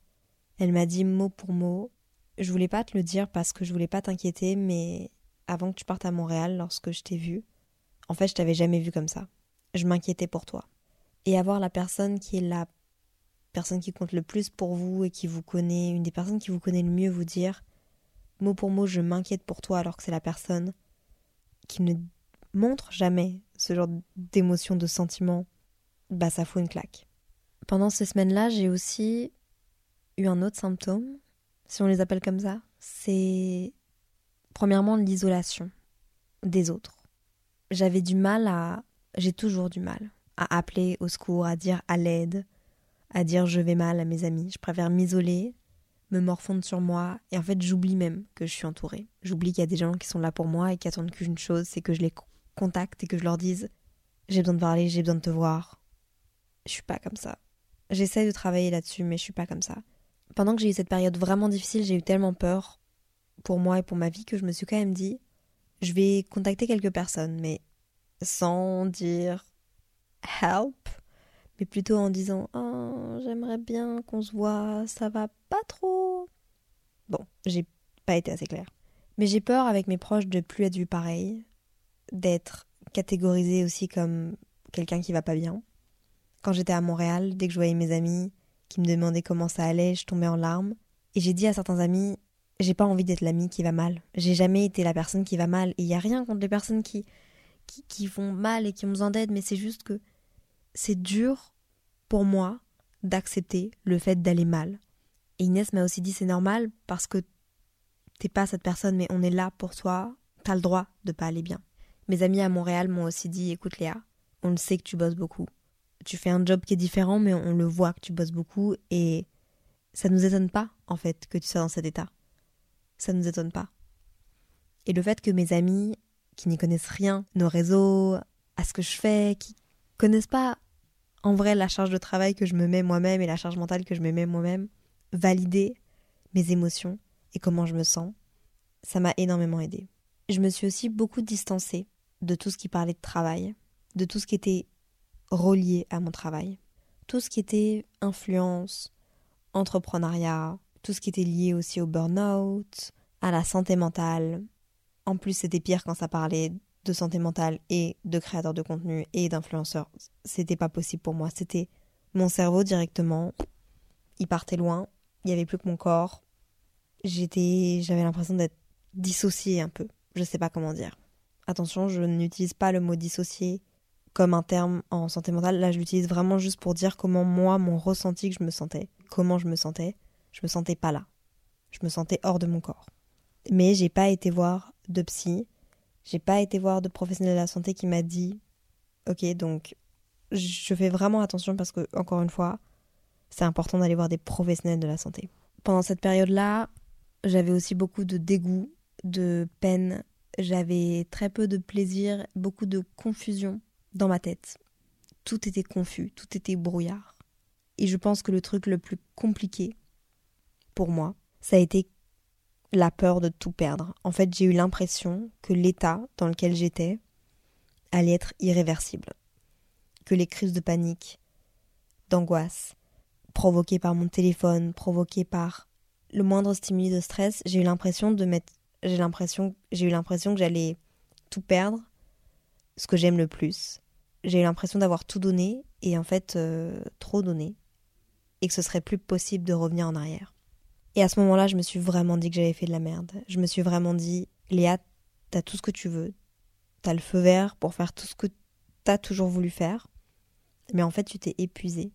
Elle m'a dit mot pour mot Je voulais pas te le dire parce que je voulais pas t'inquiéter, mais avant que tu partes à Montréal, lorsque je t'ai vu, en fait, je t'avais jamais vu comme ça. Je m'inquiétais pour toi. Et avoir la personne qui est la personne qui compte le plus pour vous et qui vous connaît, une des personnes qui vous connaît le mieux, vous dire mot pour mot, je m'inquiète pour toi, alors que c'est la personne qui ne montre jamais ce genre d'émotion, de sentiment, bah ça fout une claque. Pendant ces semaines-là, j'ai aussi eu un autre symptôme, si on les appelle comme ça, c'est premièrement l'isolation des autres j'avais du mal à. J'ai toujours du mal à appeler au secours, à dire à l'aide, à dire je vais mal à mes amis. Je préfère m'isoler, me morfondre sur moi, et en fait j'oublie même que je suis entourée. J'oublie qu'il y a des gens qui sont là pour moi et qui attendent qu'une chose, c'est que je les contacte et que je leur dise j'ai besoin de parler, j'ai besoin de te voir. Je suis pas comme ça. J'essaie de travailler là-dessus, mais je suis pas comme ça. Pendant que j'ai eu cette période vraiment difficile, j'ai eu tellement peur pour moi et pour ma vie que je me suis quand même dit je vais contacter quelques personnes, mais sans dire help, mais plutôt en disant oh, j'aimerais bien qu'on se voit, ça va pas trop. Bon, j'ai pas été assez claire. Mais j'ai peur avec mes proches de plus être vu pareil, d'être catégorisée aussi comme quelqu'un qui va pas bien. Quand j'étais à Montréal, dès que je voyais mes amis qui me demandaient comment ça allait, je tombais en larmes. Et j'ai dit à certains amis j'ai pas envie d'être l'ami qui va mal. J'ai jamais été la personne qui va mal. Et il y a rien contre les personnes qui, qui, vont mal et qui ont besoin d'aide, mais c'est juste que c'est dur pour moi d'accepter le fait d'aller mal. Et Inès m'a aussi dit c'est normal parce que t'es pas cette personne, mais on est là pour toi, t'as le droit de pas aller bien. Mes amis à Montréal m'ont aussi dit écoute Léa, on le sait que tu bosses beaucoup. Tu fais un job qui est différent, mais on le voit que tu bosses beaucoup et ça nous étonne pas en fait que tu sois dans cet état ça nous étonne pas. Et le fait que mes amis, qui n'y connaissent rien, nos réseaux, à ce que je fais, qui connaissent pas en vrai la charge de travail que je me mets moi-même et la charge mentale que je me mets moi-même, valider mes émotions et comment je me sens, ça m'a énormément aidé. Je me suis aussi beaucoup distancée de tout ce qui parlait de travail, de tout ce qui était relié à mon travail, tout ce qui était influence, entrepreneuriat, tout ce qui était lié aussi au burn-out, à la santé mentale. En plus, c'était pire quand ça parlait de santé mentale et de créateurs de contenu et d'influenceurs. C'était pas possible pour moi. C'était mon cerveau directement. Il partait loin. Il y avait plus que mon corps. J'étais, j'avais l'impression d'être dissociée un peu. Je sais pas comment dire. Attention, je n'utilise pas le mot dissocié comme un terme en santé mentale. Là, je l'utilise vraiment juste pour dire comment moi, mon ressenti que je me sentais, comment je me sentais je me sentais pas là. Je me sentais hors de mon corps. Mais j'ai pas été voir de psy, j'ai pas été voir de professionnel de la santé qui m'a dit OK, donc je fais vraiment attention parce que encore une fois, c'est important d'aller voir des professionnels de la santé. Pendant cette période-là, J'avais aussi beaucoup de dégoût, de peine, j'avais très peu de plaisir, beaucoup de confusion dans ma tête. Tout était confus, tout était brouillard. Et je pense que le truc le plus compliqué pour moi, ça a été la peur de tout perdre. En fait, j'ai eu l'impression que l'état dans lequel j'étais allait être irréversible. Que les crises de panique, d'angoisse, provoquées par mon téléphone, provoquées par le moindre stimuli de stress, j'ai eu l'impression de mettre j'ai j'ai eu l'impression que j'allais tout perdre, ce que j'aime le plus. J'ai eu l'impression d'avoir tout donné et en fait euh, trop donné et que ce serait plus possible de revenir en arrière. Et à ce moment-là, je me suis vraiment dit que j'avais fait de la merde. Je me suis vraiment dit, Léa, t'as tout ce que tu veux. T'as le feu vert pour faire tout ce que t'as toujours voulu faire. Mais en fait, tu t'es épuisée.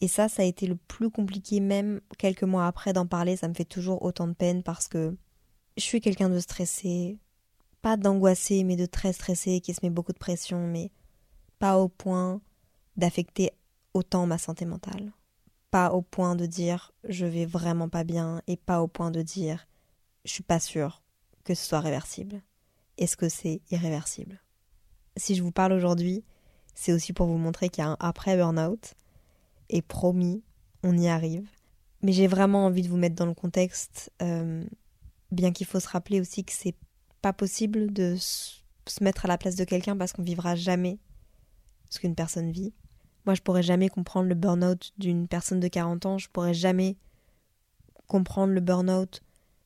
Et ça, ça a été le plus compliqué, même quelques mois après d'en parler, ça me fait toujours autant de peine parce que je suis quelqu'un de stressé, pas d'angoissé, mais de très stressé, qui se met beaucoup de pression, mais pas au point d'affecter autant ma santé mentale pas au point de dire je vais vraiment pas bien et pas au point de dire je suis pas sûre que ce soit réversible. Est-ce que c'est irréversible? Si je vous parle aujourd'hui, c'est aussi pour vous montrer qu'il y a un après burn-out et promis, on y arrive. Mais j'ai vraiment envie de vous mettre dans le contexte, euh, bien qu'il faut se rappeler aussi que c'est pas possible de se mettre à la place de quelqu'un parce qu'on vivra jamais ce qu'une personne vit. Moi, je pourrais jamais comprendre le burn-out d'une personne de 40 ans, je pourrais jamais comprendre le burn-out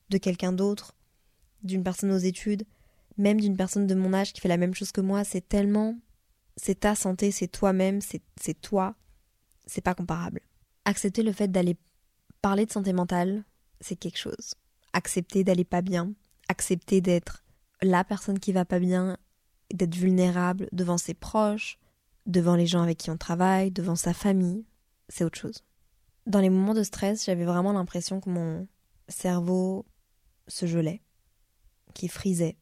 de quelqu'un d'autre, d'une personne aux études, même d'une personne de mon âge qui fait la même chose que moi. C'est tellement. C'est ta santé, c'est toi-même, c'est toi. C'est pas comparable. Accepter le fait d'aller parler de santé mentale, c'est quelque chose. Accepter d'aller pas bien, accepter d'être la personne qui va pas bien, d'être vulnérable devant ses proches, devant les gens avec qui on travaille, devant sa famille, c'est autre chose. Dans les moments de stress, j'avais vraiment l'impression que mon cerveau se gelait, qu'il frisait.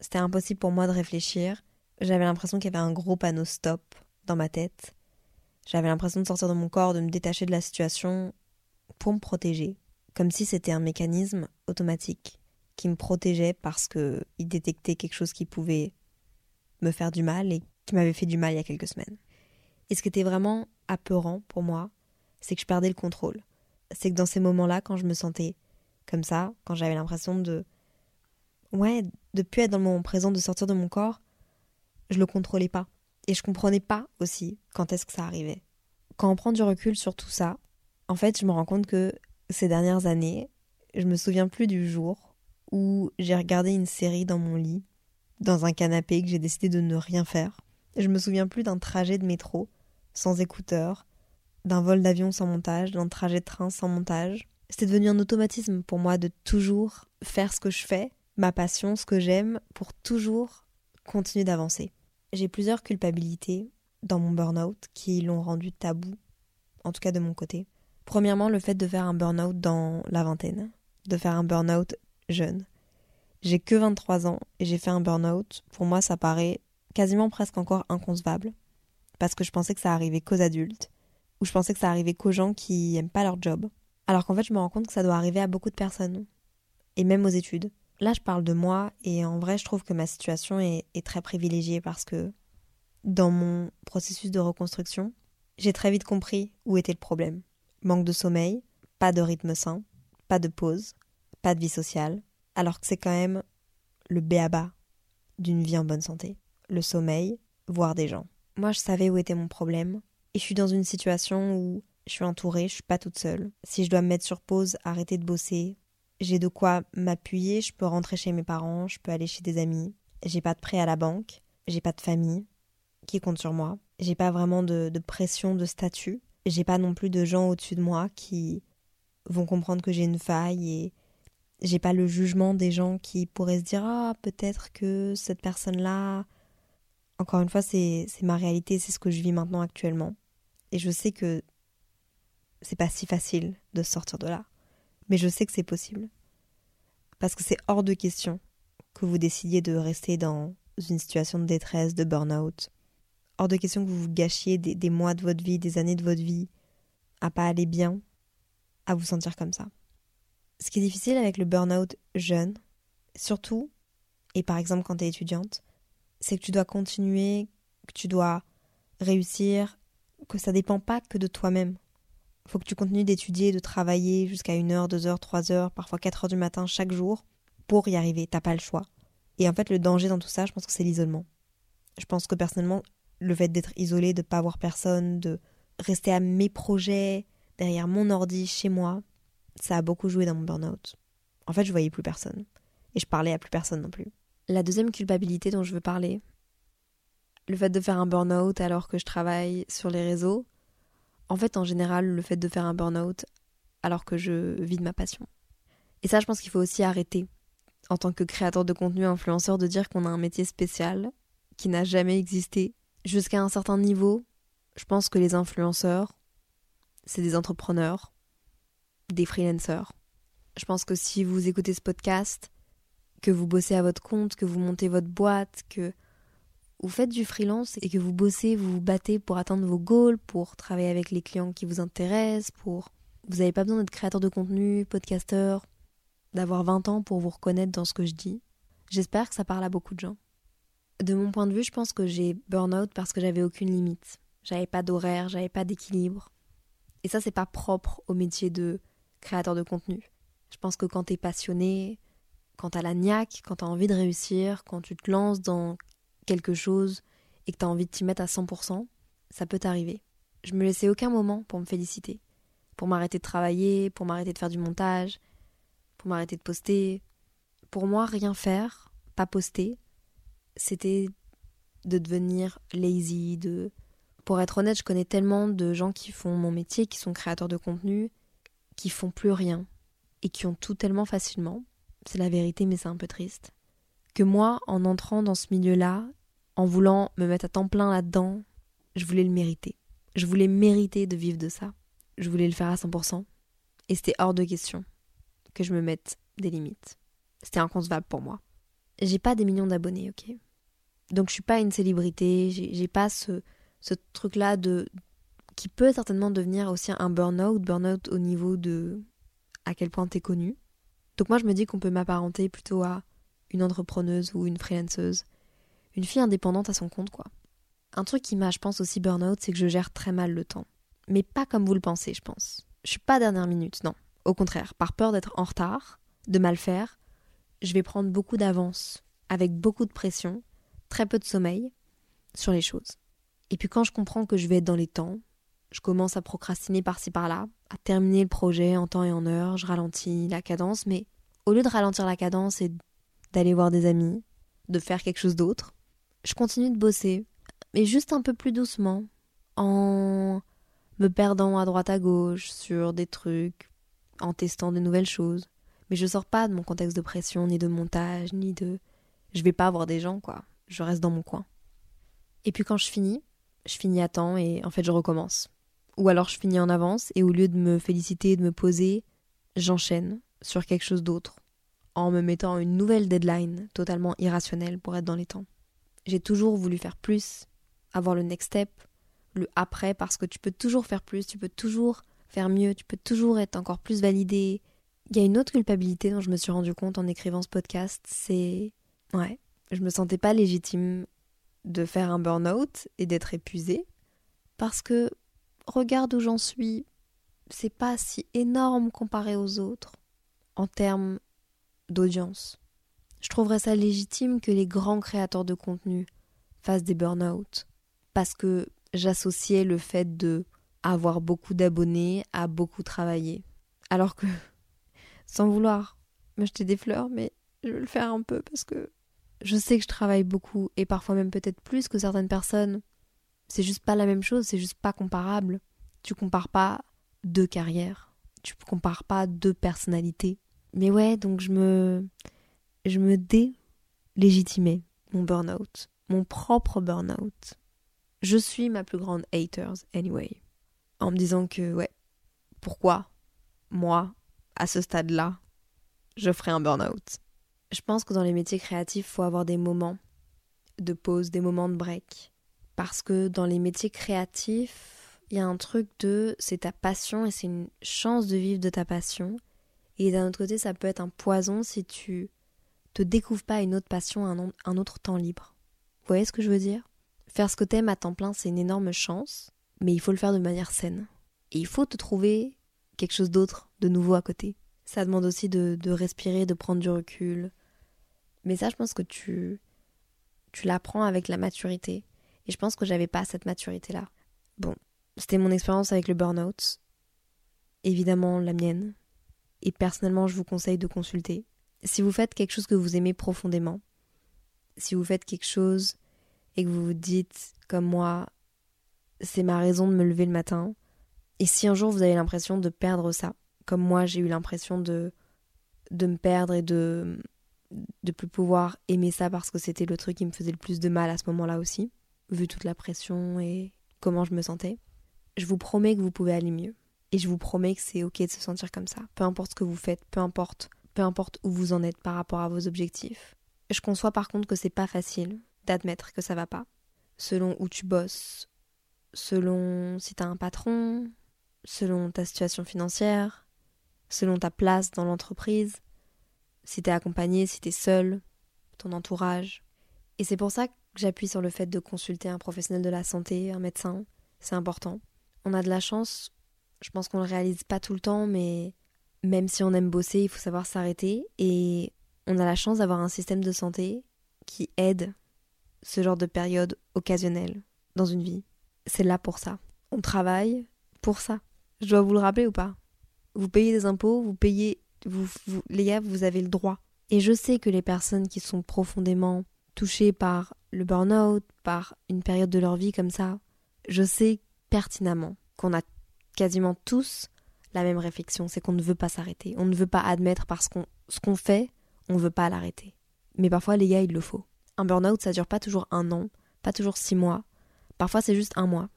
C'était impossible pour moi de réfléchir. J'avais l'impression qu'il y avait un gros panneau stop dans ma tête. J'avais l'impression de sortir de mon corps, de me détacher de la situation pour me protéger, comme si c'était un mécanisme automatique qui me protégeait parce qu'il détectait quelque chose qui pouvait me faire du mal et qui m'avait fait du mal il y a quelques semaines. Et ce qui était vraiment apeurant pour moi, c'est que je perdais le contrôle. C'est que dans ces moments-là, quand je me sentais comme ça, quand j'avais l'impression de. Ouais, de plus être dans le moment présent, de sortir de mon corps, je le contrôlais pas. Et je comprenais pas aussi quand est-ce que ça arrivait. Quand on prend du recul sur tout ça, en fait, je me rends compte que ces dernières années, je me souviens plus du jour où j'ai regardé une série dans mon lit, dans un canapé, que j'ai décidé de ne rien faire, je me souviens plus d'un trajet de métro sans écouteurs, d'un vol d'avion sans montage, d'un trajet de train sans montage. C'était devenu un automatisme pour moi de toujours faire ce que je fais, ma passion, ce que j'aime, pour toujours continuer d'avancer. J'ai plusieurs culpabilités dans mon burn-out qui l'ont rendu tabou, en tout cas de mon côté. Premièrement, le fait de faire un burn-out dans la vingtaine, de faire un burn-out jeune. J'ai que 23 ans et j'ai fait un burn-out. Pour moi, ça paraît quasiment presque encore inconcevable, parce que je pensais que ça arrivait qu'aux adultes, ou je pensais que ça arrivait qu'aux gens qui aiment pas leur job, alors qu'en fait je me rends compte que ça doit arriver à beaucoup de personnes, et même aux études. Là je parle de moi, et en vrai je trouve que ma situation est, est très privilégiée parce que dans mon processus de reconstruction, j'ai très vite compris où était le problème. Manque de sommeil, pas de rythme sain, pas de pause, pas de vie sociale, alors que c'est quand même le béaba d'une vie en bonne santé le sommeil, voir des gens. Moi, je savais où était mon problème, et je suis dans une situation où je suis entourée, je suis pas toute seule. Si je dois me mettre sur pause, arrêter de bosser, j'ai de quoi m'appuyer, je peux rentrer chez mes parents, je peux aller chez des amis. J'ai pas de prêt à la banque, j'ai pas de famille qui compte sur moi, j'ai pas vraiment de, pression de statut, j'ai pas non plus de gens au-dessus de moi qui vont comprendre que j'ai une faille et j'ai pas le jugement des gens qui pourraient se dire ah peut-être que cette personne là encore une fois, c'est ma réalité, c'est ce que je vis maintenant actuellement. Et je sais que c'est pas si facile de sortir de là. Mais je sais que c'est possible. Parce que c'est hors de question que vous décidiez de rester dans une situation de détresse, de burn-out. Hors de question que vous vous gâchiez des, mois de votre vie, des années de votre vie, à pas aller bien, à vous sentir comme ça. Ce qui est difficile avec le burn-out jeune, surtout, et par exemple quand tu es étudiante, c'est que tu dois continuer, que tu dois réussir, que ça dépend pas que de toi-même. Faut que tu continues d'étudier, de travailler jusqu'à 1 heure, 2 heures, 3 heures, parfois 4 heures du matin chaque jour pour y arriver. T'as pas le choix. Et en fait, le danger dans tout ça, je pense que c'est l'isolement. Je pense que personnellement, le fait d'être isolé, de pas voir personne, de rester à mes projets, derrière mon ordi, chez moi, ça a beaucoup joué dans mon burn-out. En fait, je voyais plus personne. Et je parlais à plus personne non plus. La deuxième culpabilité dont je veux parler, le fait de faire un burn-out alors que je travaille sur les réseaux, en fait, en général, le fait de faire un burn-out alors que je vis de ma passion. Et ça, je pense qu'il faut aussi arrêter, en tant que créateur de contenu influenceur, de dire qu'on a un métier spécial qui n'a jamais existé. Jusqu'à un certain niveau, je pense que les influenceurs, c'est des entrepreneurs, des freelancers. Je pense que si vous écoutez ce podcast, que vous bossez à votre compte, que vous montez votre boîte, que vous faites du freelance et que vous bossez, vous vous battez pour atteindre vos goals, pour travailler avec les clients qui vous intéressent, pour... Vous n'avez pas besoin d'être créateur de contenu, podcasteur, d'avoir 20 ans pour vous reconnaître dans ce que je dis. J'espère que ça parle à beaucoup de gens. De mon point de vue, je pense que j'ai burn-out parce que j'avais aucune limite. J'avais pas d'horaire, j'avais pas d'équilibre. Et ça, c'est pas propre au métier de créateur de contenu. Je pense que quand t'es passionné, quand t'as la niaque, quand t'as envie de réussir, quand tu te lances dans quelque chose et que t'as envie de t'y mettre à 100%, ça peut t'arriver. Je me laissais aucun moment pour me féliciter, pour m'arrêter de travailler, pour m'arrêter de faire du montage, pour m'arrêter de poster. Pour moi, rien faire, pas poster, c'était de devenir lazy, de... Pour être honnête, je connais tellement de gens qui font mon métier, qui sont créateurs de contenu, qui font plus rien et qui ont tout tellement facilement. C'est la vérité, mais c'est un peu triste. Que moi, en entrant dans ce milieu-là, en voulant me mettre à temps plein là-dedans, je voulais le mériter. Je voulais mériter de vivre de ça. Je voulais le faire à 100%. Et c'était hors de question que je me mette des limites. C'était inconcevable pour moi. J'ai pas des millions d'abonnés, ok Donc je suis pas une célébrité, j'ai pas ce, ce truc-là de qui peut certainement devenir aussi un burn-out, burn-out au niveau de à quel point t'es connu. Donc moi je me dis qu'on peut m'apparenter plutôt à une entrepreneuse ou une freelanceuse, une fille indépendante à son compte quoi. Un truc qui m'a, je pense, aussi burn-out, c'est que je gère très mal le temps. Mais pas comme vous le pensez, je pense. Je suis pas dernière minute, non. Au contraire, par peur d'être en retard, de mal faire, je vais prendre beaucoup d'avance, avec beaucoup de pression, très peu de sommeil, sur les choses. Et puis quand je comprends que je vais être dans les temps, je commence à procrastiner par-ci par-là, à terminer le projet en temps et en heure, je ralentis la cadence, mais au lieu de ralentir la cadence et d'aller voir des amis, de faire quelque chose d'autre, je continue de bosser, mais juste un peu plus doucement, en me perdant à droite à gauche sur des trucs, en testant de nouvelles choses. Mais je sors pas de mon contexte de pression, ni de montage, ni de. Je vais pas voir des gens, quoi. Je reste dans mon coin. Et puis quand je finis, je finis à temps et en fait je recommence. Ou alors je finis en avance et au lieu de me féliciter et de me poser, j'enchaîne sur quelque chose d'autre en me mettant une nouvelle deadline totalement irrationnelle pour être dans les temps. J'ai toujours voulu faire plus, avoir le next step, le après parce que tu peux toujours faire plus, tu peux toujours faire mieux, tu peux toujours être encore plus validé. Il y a une autre culpabilité dont je me suis rendu compte en écrivant ce podcast, c'est ouais, je me sentais pas légitime de faire un burn-out et d'être épuisée parce que regarde où j'en suis, c'est pas si énorme comparé aux autres en termes d'audience. Je trouverais ça légitime que les grands créateurs de contenu fassent des burn-out parce que j'associais le fait de avoir beaucoup d'abonnés à beaucoup travailler. Alors que, [laughs] sans vouloir me jeter des fleurs, mais je vais le faire un peu parce que je sais que je travaille beaucoup et parfois même peut-être plus que certaines personnes. C'est juste pas la même chose, c'est juste pas comparable. Tu compares pas deux carrières, tu compares pas deux personnalités. Mais ouais, donc je me je me délégitimais mon burn-out, mon propre burn-out. Je suis ma plus grande haters anyway. En me disant que ouais, pourquoi moi à ce stade-là, je ferais un burn-out? Je pense que dans les métiers créatifs, faut avoir des moments de pause, des moments de break. Parce que dans les métiers créatifs, il y a un truc de c'est ta passion et c'est une chance de vivre de ta passion. Et d'un autre côté, ça peut être un poison si tu te découvres pas une autre passion, un, autre temps libre. Vous voyez ce que je veux dire? Faire ce que t'aimes à temps plein, c'est une énorme chance, mais il faut le faire de manière saine. Et il faut te trouver quelque chose d'autre, de nouveau à côté. Ça demande aussi de, de respirer, de prendre du recul. Mais ça, je pense que tu, tu l'apprends avec la maturité. Et je pense que j'avais pas cette maturité-là. Bon, c'était mon expérience avec le burn-out. Évidemment, la mienne. Et personnellement, je vous conseille de consulter. Si vous faites quelque chose que vous aimez profondément, si vous faites quelque chose et que vous vous dites, comme moi, c'est ma raison de me lever le matin, et si un jour vous avez l'impression de perdre ça, comme moi j'ai eu l'impression de, de me perdre et de de plus pouvoir aimer ça parce que c'était le truc qui me faisait le plus de mal à ce moment-là aussi, vu toute la pression et comment je me sentais, je vous promets que vous pouvez aller mieux. Et je vous promets que c'est ok de se sentir comme ça. Peu importe ce que vous faites, peu importe, peu importe où vous en êtes par rapport à vos objectifs. Je conçois par contre que c'est pas facile d'admettre que ça va pas. Selon où tu bosses, selon si t'as un patron, selon ta situation financière, selon ta place dans l'entreprise, si t'es accompagné, si t'es seul, ton entourage. Et c'est pour ça que j'appuie sur le fait de consulter un professionnel de la santé, un médecin. C'est important. On a de la chance, je pense qu'on le réalise pas tout le temps, mais même si on aime bosser, il faut savoir s'arrêter. Et on a la chance d'avoir un système de santé qui aide ce genre de période occasionnelle dans une vie. C'est là pour ça. On travaille pour ça. Je dois vous le rappeler ou pas? Vous payez des impôts, vous payez, vous, les gars, vous avez le droit. Et je sais que les personnes qui sont profondément touchées par le burn-out, par une période de leur vie comme ça, je sais pertinemment qu'on a quasiment tous la même réflexion, c'est qu'on ne veut pas s'arrêter. On ne veut pas admettre parce qu'on ce qu'on fait, on ne veut pas l'arrêter. Mais parfois, les gars, il le faut. Un burn-out, ça dure pas toujours un an, pas toujours six mois. Parfois, c'est juste un mois.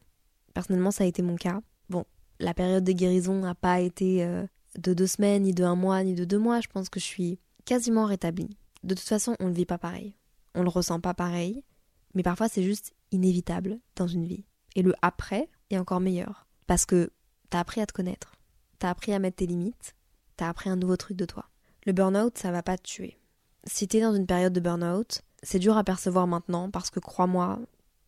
Personnellement, ça a été mon cas. Bon, la période de guérison n'a pas été euh, de deux semaines, ni de un mois, ni de deux mois. Je pense que je suis quasiment rétablie. De toute façon, on ne vit pas pareil. On le ressent pas pareil. Mais parfois, c'est juste inévitable dans une vie. Et le après est encore meilleur. Parce que t'as appris à te connaître. T'as appris à mettre tes limites. T'as appris un nouveau truc de toi. Le burn-out, ça va pas te tuer. Si t'es dans une période de burn-out, c'est dur à percevoir maintenant parce que crois-moi,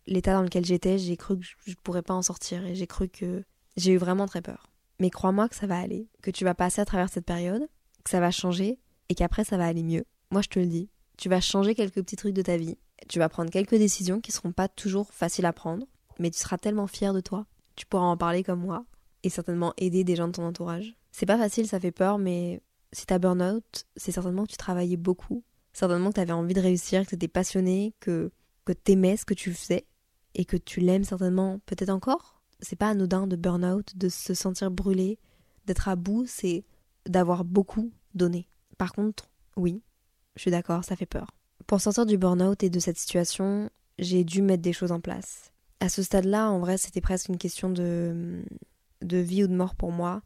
l'état dans lequel j'étais, j'ai cru que je pourrais pas en sortir et j'ai cru que j'ai eu vraiment très peur. Mais crois-moi que ça va aller, que tu vas passer à travers cette période, que ça va changer et qu'après ça va aller mieux. Moi je te le dis, tu vas changer quelques petits trucs de ta vie, tu vas prendre quelques décisions qui seront pas toujours faciles à prendre, mais tu seras tellement fier de toi. Tu pourras en parler comme moi et certainement aider des gens de ton entourage. C'est pas facile, ça fait peur, mais si t'as burn-out, c'est certainement que tu travaillais beaucoup, certainement que t'avais envie de réussir, que t'étais passionné, que, que t'aimais ce que tu faisais et que tu l'aimes certainement peut-être encore. C'est pas anodin de burn-out, de se sentir brûlé, d'être à bout, c'est d'avoir beaucoup donné. Par contre, oui, je suis d'accord, ça fait peur. Pour sortir du burn-out et de cette situation, j'ai dû mettre des choses en place. À ce stade-là, en vrai, c'était presque une question de, de vie ou de mort pour moi.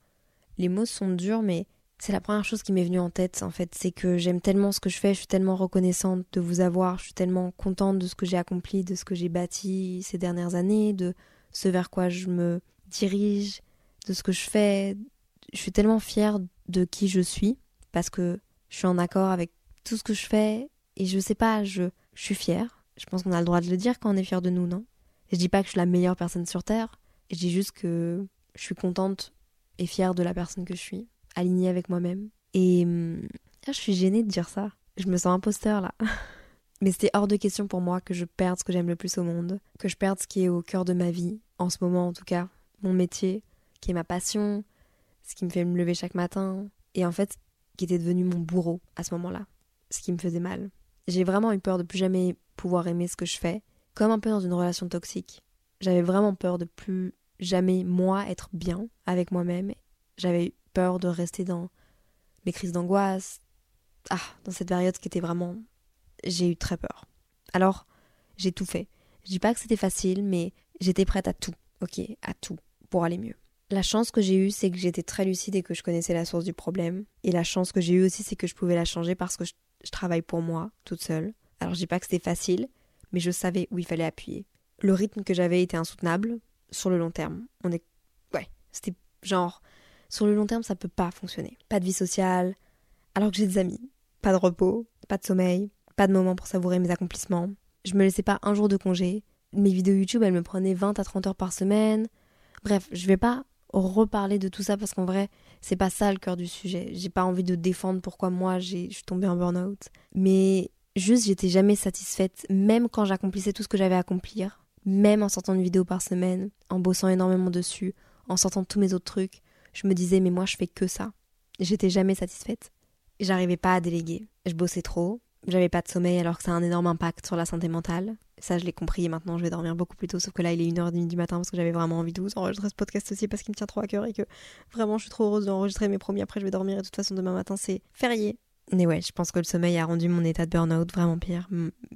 Les mots sont durs, mais c'est la première chose qui m'est venue en tête, en fait. C'est que j'aime tellement ce que je fais, je suis tellement reconnaissante de vous avoir, je suis tellement contente de ce que j'ai accompli, de ce que j'ai bâti ces dernières années, de ce vers quoi je me dirige, de ce que je fais. Je suis tellement fière de qui je suis, parce que je suis en accord avec tout ce que je fais, et je sais pas, je, suis fière. Je pense qu'on a le droit de le dire quand on est fier de nous, non? Je dis pas que je suis la meilleure personne sur Terre, je dis juste que je suis contente et fière de la personne que je suis, alignée avec moi-même. Et hum, ah, je suis gênée de dire ça. Je me sens imposteur là. [laughs] Mais c'était hors de question pour moi que je perde ce que j'aime le plus au monde, que je perde ce qui est au cœur de ma vie, en ce moment en tout cas, mon métier, qui est ma passion, ce qui me fait me lever chaque matin, et en fait, qui était devenu mon bourreau à ce moment-là, ce qui me faisait mal. J'ai vraiment eu peur de plus jamais pouvoir aimer ce que je fais, comme un peu dans une relation toxique. J'avais vraiment peur de plus jamais moi être bien avec moi-même. J'avais peur de rester dans mes crises d'angoisse. Ah, dans cette période qui était vraiment. J'ai eu très peur. Alors, j'ai tout fait. Je dis pas que c'était facile, mais j'étais prête à tout. Ok, à tout. Pour aller mieux. La chance que j'ai eue, c'est que j'étais très lucide et que je connaissais la source du problème. Et la chance que j'ai eue aussi, c'est que je pouvais la changer parce que je, travaille pour moi, toute seule. Alors je dis pas que c'était facile, mais je savais où il fallait appuyer. Le rythme que j'avais était insoutenable, sur le long terme. On est. Ouais, c'était genre. Sur le long terme, ça peut pas fonctionner. Pas de vie sociale, alors que j'ai des amis. Pas de repos, pas de sommeil, pas de moment pour savourer mes accomplissements. Je me laissais pas un jour de congé. Mes vidéos YouTube, elles me prenaient 20 à 30 heures par semaine. Bref, je vais pas reparler de tout ça parce qu'en vrai, c'est pas ça le cœur du sujet. J'ai pas envie de défendre pourquoi moi je suis tombée en burn-out. Mais juste, j'étais jamais satisfaite, même quand j'accomplissais tout ce que j'avais à accomplir. Même en sortant une vidéo par semaine, en bossant énormément dessus, en sortant tous mes autres trucs, je me disais, mais moi je fais que ça. J'étais jamais satisfaite. J'arrivais pas à déléguer. Je bossais trop. J'avais pas de sommeil alors que ça a un énorme impact sur la santé mentale. Ça, je l'ai compris et maintenant je vais dormir beaucoup plus tôt. Sauf que là, il est 1h30 du matin parce que j'avais vraiment envie de vous enregistrer ce podcast aussi parce qu'il me tient trop à cœur et que vraiment je suis trop heureuse d'enregistrer mes premiers. Après, je vais dormir et de toute façon, demain matin, c'est férié. Mais ouais, je pense que le sommeil a rendu mon état de burn-out vraiment pire.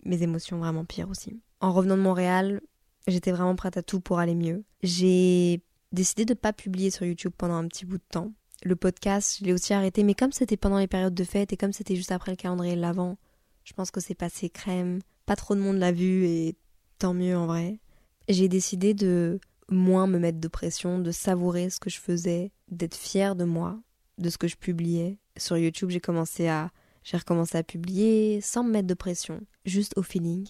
Mes émotions vraiment pires aussi. En revenant de Montréal, j'étais vraiment prête à tout pour aller mieux. J'ai décidé de pas publier sur YouTube pendant un petit bout de temps. Le podcast, je l'ai aussi arrêté, mais comme c'était pendant les périodes de fête et comme c'était juste après le calendrier de l'avant, je pense que c'est passé crème. Pas trop de monde l'a vu et tant mieux en vrai. J'ai décidé de moins me mettre de pression, de savourer ce que je faisais, d'être fière de moi, de ce que je publiais. Sur YouTube, j'ai commencé à recommencé à publier sans me mettre de pression, juste au feeling.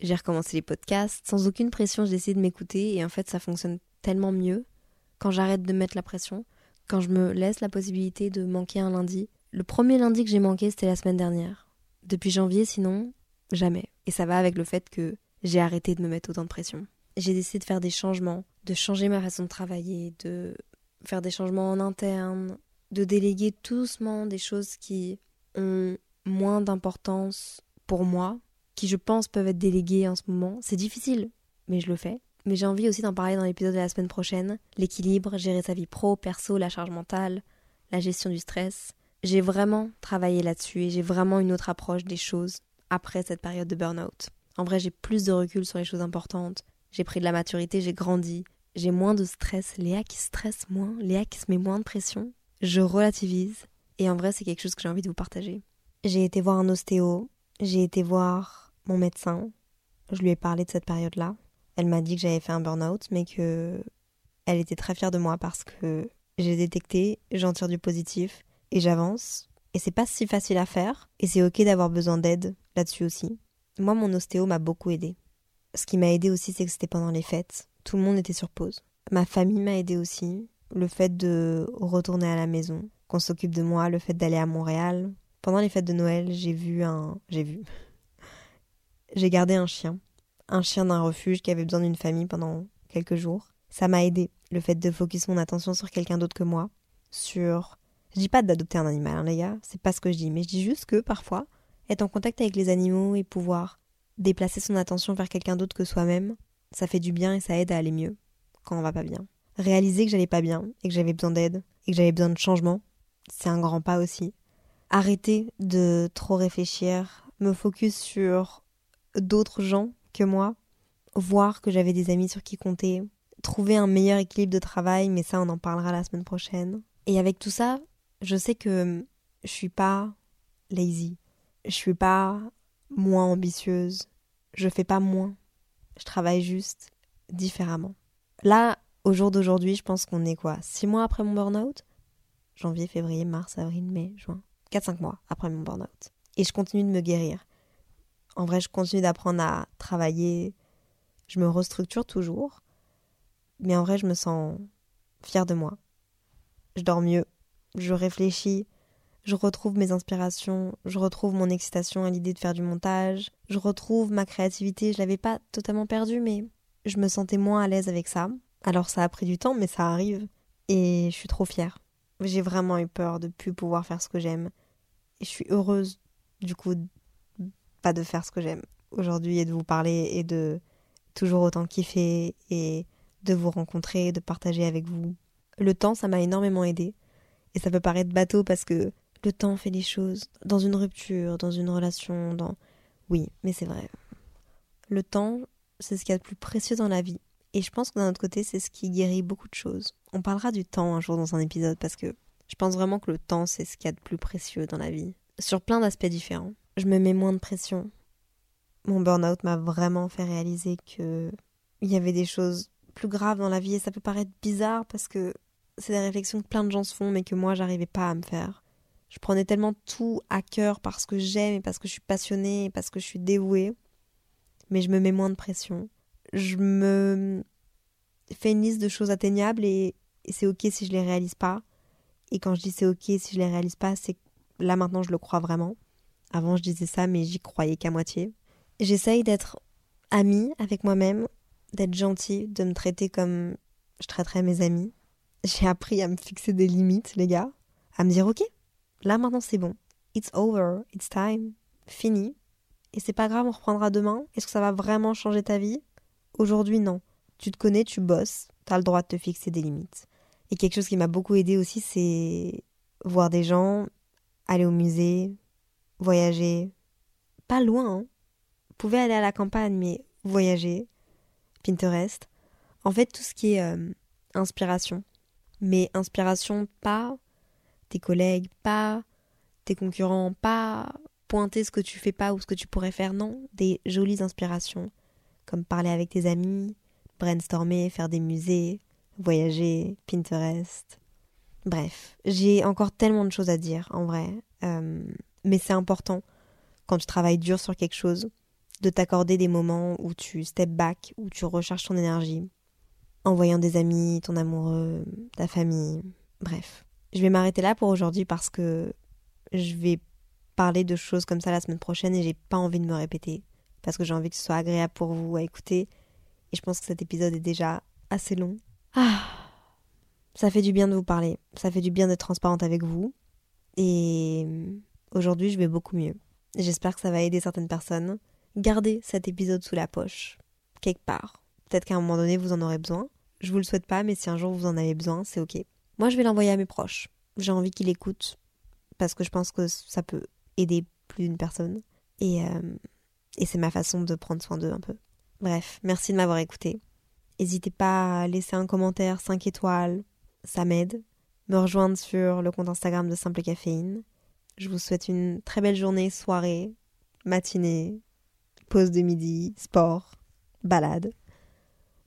J'ai recommencé les podcasts sans aucune pression, j'ai essayé de m'écouter et en fait ça fonctionne tellement mieux quand j'arrête de mettre la pression, quand je me laisse la possibilité de manquer un lundi. Le premier lundi que j'ai manqué, c'était la semaine dernière. Depuis janvier, sinon, jamais. Et ça va avec le fait que j'ai arrêté de me mettre autant de pression. J'ai décidé de faire des changements, de changer ma façon de travailler, de faire des changements en interne, de déléguer doucement des choses qui ont moins d'importance pour moi, qui je pense peuvent être déléguées en ce moment. C'est difficile, mais je le fais. Mais j'ai envie aussi d'en parler dans l'épisode de la semaine prochaine. L'équilibre, gérer sa vie pro, perso, la charge mentale, la gestion du stress. J'ai vraiment travaillé là-dessus et j'ai vraiment une autre approche des choses après cette période de burn-out. En vrai, j'ai plus de recul sur les choses importantes. J'ai pris de la maturité, j'ai grandi. J'ai moins de stress. Léa qui stresse moins, Léa qui se met moins de pression. Je relativise. Et en vrai, c'est quelque chose que j'ai envie de vous partager. J'ai été voir un ostéo. J'ai été voir mon médecin. Je lui ai parlé de cette période-là. Elle m'a dit que j'avais fait un burn-out, mais que elle était très fière de moi parce que j'ai détecté, j'en tire du positif et j'avance. Et c'est pas si facile à faire, et c'est ok d'avoir besoin d'aide là-dessus aussi. Moi, mon ostéo m'a beaucoup aidé. Ce qui m'a aidé aussi, c'est que c'était pendant les fêtes. Tout le monde était sur pause. Ma famille m'a aidé aussi. Le fait de retourner à la maison, qu'on s'occupe de moi, le fait d'aller à Montréal. Pendant les fêtes de Noël, j'ai vu un. J'ai vu. [laughs] j'ai gardé un chien un chien d'un refuge qui avait besoin d'une famille pendant quelques jours. Ça m'a aidé, le fait de focus mon attention sur quelqu'un d'autre que moi, sur... Je dis pas d'adopter un animal, hein, les gars, c'est pas ce que je dis, mais je dis juste que parfois, être en contact avec les animaux et pouvoir déplacer son attention vers quelqu'un d'autre que soi-même, ça fait du bien et ça aide à aller mieux quand on va pas bien. Réaliser que j'allais pas bien et que j'avais besoin d'aide et que j'avais besoin de changement, c'est un grand pas aussi. Arrêter de trop réfléchir, me focus sur d'autres gens que moi, voir que j'avais des amis sur qui compter, trouver un meilleur équilibre de travail, mais ça on en parlera la semaine prochaine. Et avec tout ça, je sais que je suis pas lazy, je suis pas moins ambitieuse, je fais pas moins, je travaille juste différemment. Là, au jour d'aujourd'hui, je pense qu'on est quoi Six mois après mon burn-out? Janvier, février, mars, avril, mai, juin. 4-5 mois après mon burn-out. Et je continue de me guérir. En vrai, je continue d'apprendre à travailler. Je me restructure toujours. Mais en vrai, je me sens fière de moi. Je dors mieux. Je réfléchis. Je retrouve mes inspirations. Je retrouve mon excitation à l'idée de faire du montage. Je retrouve ma créativité. Je l'avais pas totalement perdue, mais je me sentais moins à l'aise avec ça. Alors ça a pris du temps, mais ça arrive. Et je suis trop fière. J'ai vraiment eu peur de plus pouvoir faire ce que j'aime. Et je suis heureuse, du coup, pas de faire ce que j'aime aujourd'hui et de vous parler et de toujours autant kiffer et de vous rencontrer, de partager avec vous. Le temps, ça m'a énormément aidé. Et ça peut paraître bateau parce que le temps fait les choses. Dans une rupture, dans une relation, dans... Oui, mais c'est vrai. Le temps, c'est ce qu'il y a de plus précieux dans la vie. Et je pense que d'un autre côté, c'est ce qui guérit beaucoup de choses. On parlera du temps un jour dans un épisode parce que je pense vraiment que le temps, c'est ce qu'il y a de plus précieux dans la vie. Sur plein d'aspects différents je me mets moins de pression. Mon burn-out m'a vraiment fait réaliser que il y avait des choses plus graves dans la vie et ça peut paraître bizarre parce que c'est des réflexions que plein de gens se font, mais que moi, j'arrivais pas à me faire. Je prenais tellement tout à cœur parce que j'aime et parce que je suis passionnée et parce que je suis dévouée. Mais je me mets moins de pression. Je me fais une liste de choses atteignables et, c'est ok si je les réalise pas. Et quand je dis c'est ok si je les réalise pas, c'est là maintenant je le crois vraiment. Avant je disais ça, mais j'y croyais qu'à moitié. J'essaye d'être amie avec moi-même, d'être gentille, de me traiter comme je traiterais mes amis. J'ai appris à me fixer des limites, les gars, à me dire ok, là maintenant c'est bon, it's over, it's time, fini. Et c'est pas grave, on reprendra demain. Est-ce que ça va vraiment changer ta vie? Aujourd'hui, non. Tu te connais, tu bosses, t'as le droit de te fixer des limites. Et quelque chose qui m'a beaucoup aidé aussi, c'est voir des gens, aller au musée, voyager. Pas loin, hein. Vous pouvez aller à la campagne, mais voyager. Pinterest. En fait, tout ce qui est euh, inspiration. Mais inspiration, pas tes collègues, pas tes concurrents, pas pointer ce que tu fais pas ou ce que tu pourrais faire, non. Des jolies inspirations, comme parler avec tes amis, brainstormer, faire des musées, voyager, Pinterest. Bref, j'ai encore tellement de choses à dire, en vrai. Euh, mais c'est important, quand tu travailles dur sur quelque chose, de t'accorder des moments où tu step back, où tu recharges ton énergie, en voyant des amis, ton amoureux, ta famille, bref. Je vais m'arrêter là pour aujourd'hui parce que je vais parler de choses comme ça la semaine prochaine et j'ai pas envie de me répéter parce que j'ai envie que ce soit agréable pour vous à écouter et je pense que cet épisode est déjà assez long. Ah, ça fait du bien de vous parler, ça fait du bien d'être transparente avec vous et aujourd'hui je vais beaucoup mieux. J'espère que ça va aider certaines personnes. Gardez cet épisode sous la poche, quelque part. Peut-être qu'à un moment donné, vous en aurez besoin. Je vous le souhaite pas, mais si un jour vous en avez besoin, c'est ok. Moi, je vais l'envoyer à mes proches. J'ai envie qu'ils l'écoutent parce que je pense que ça peut aider plus d'une personne. Et, euh, et c'est ma façon de prendre soin d'eux un peu. Bref, merci de m'avoir écouté. N'hésitez pas à laisser un commentaire 5 étoiles, ça m'aide. Me rejoindre sur le compte Instagram de Simple Caféine. Je vous souhaite une très belle journée, soirée, matinée, pause de midi, sport, balade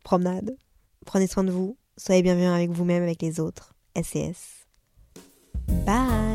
promenade. Prenez soin de vous, soyez bienveillants avec vous-même, avec les autres. SES. Bye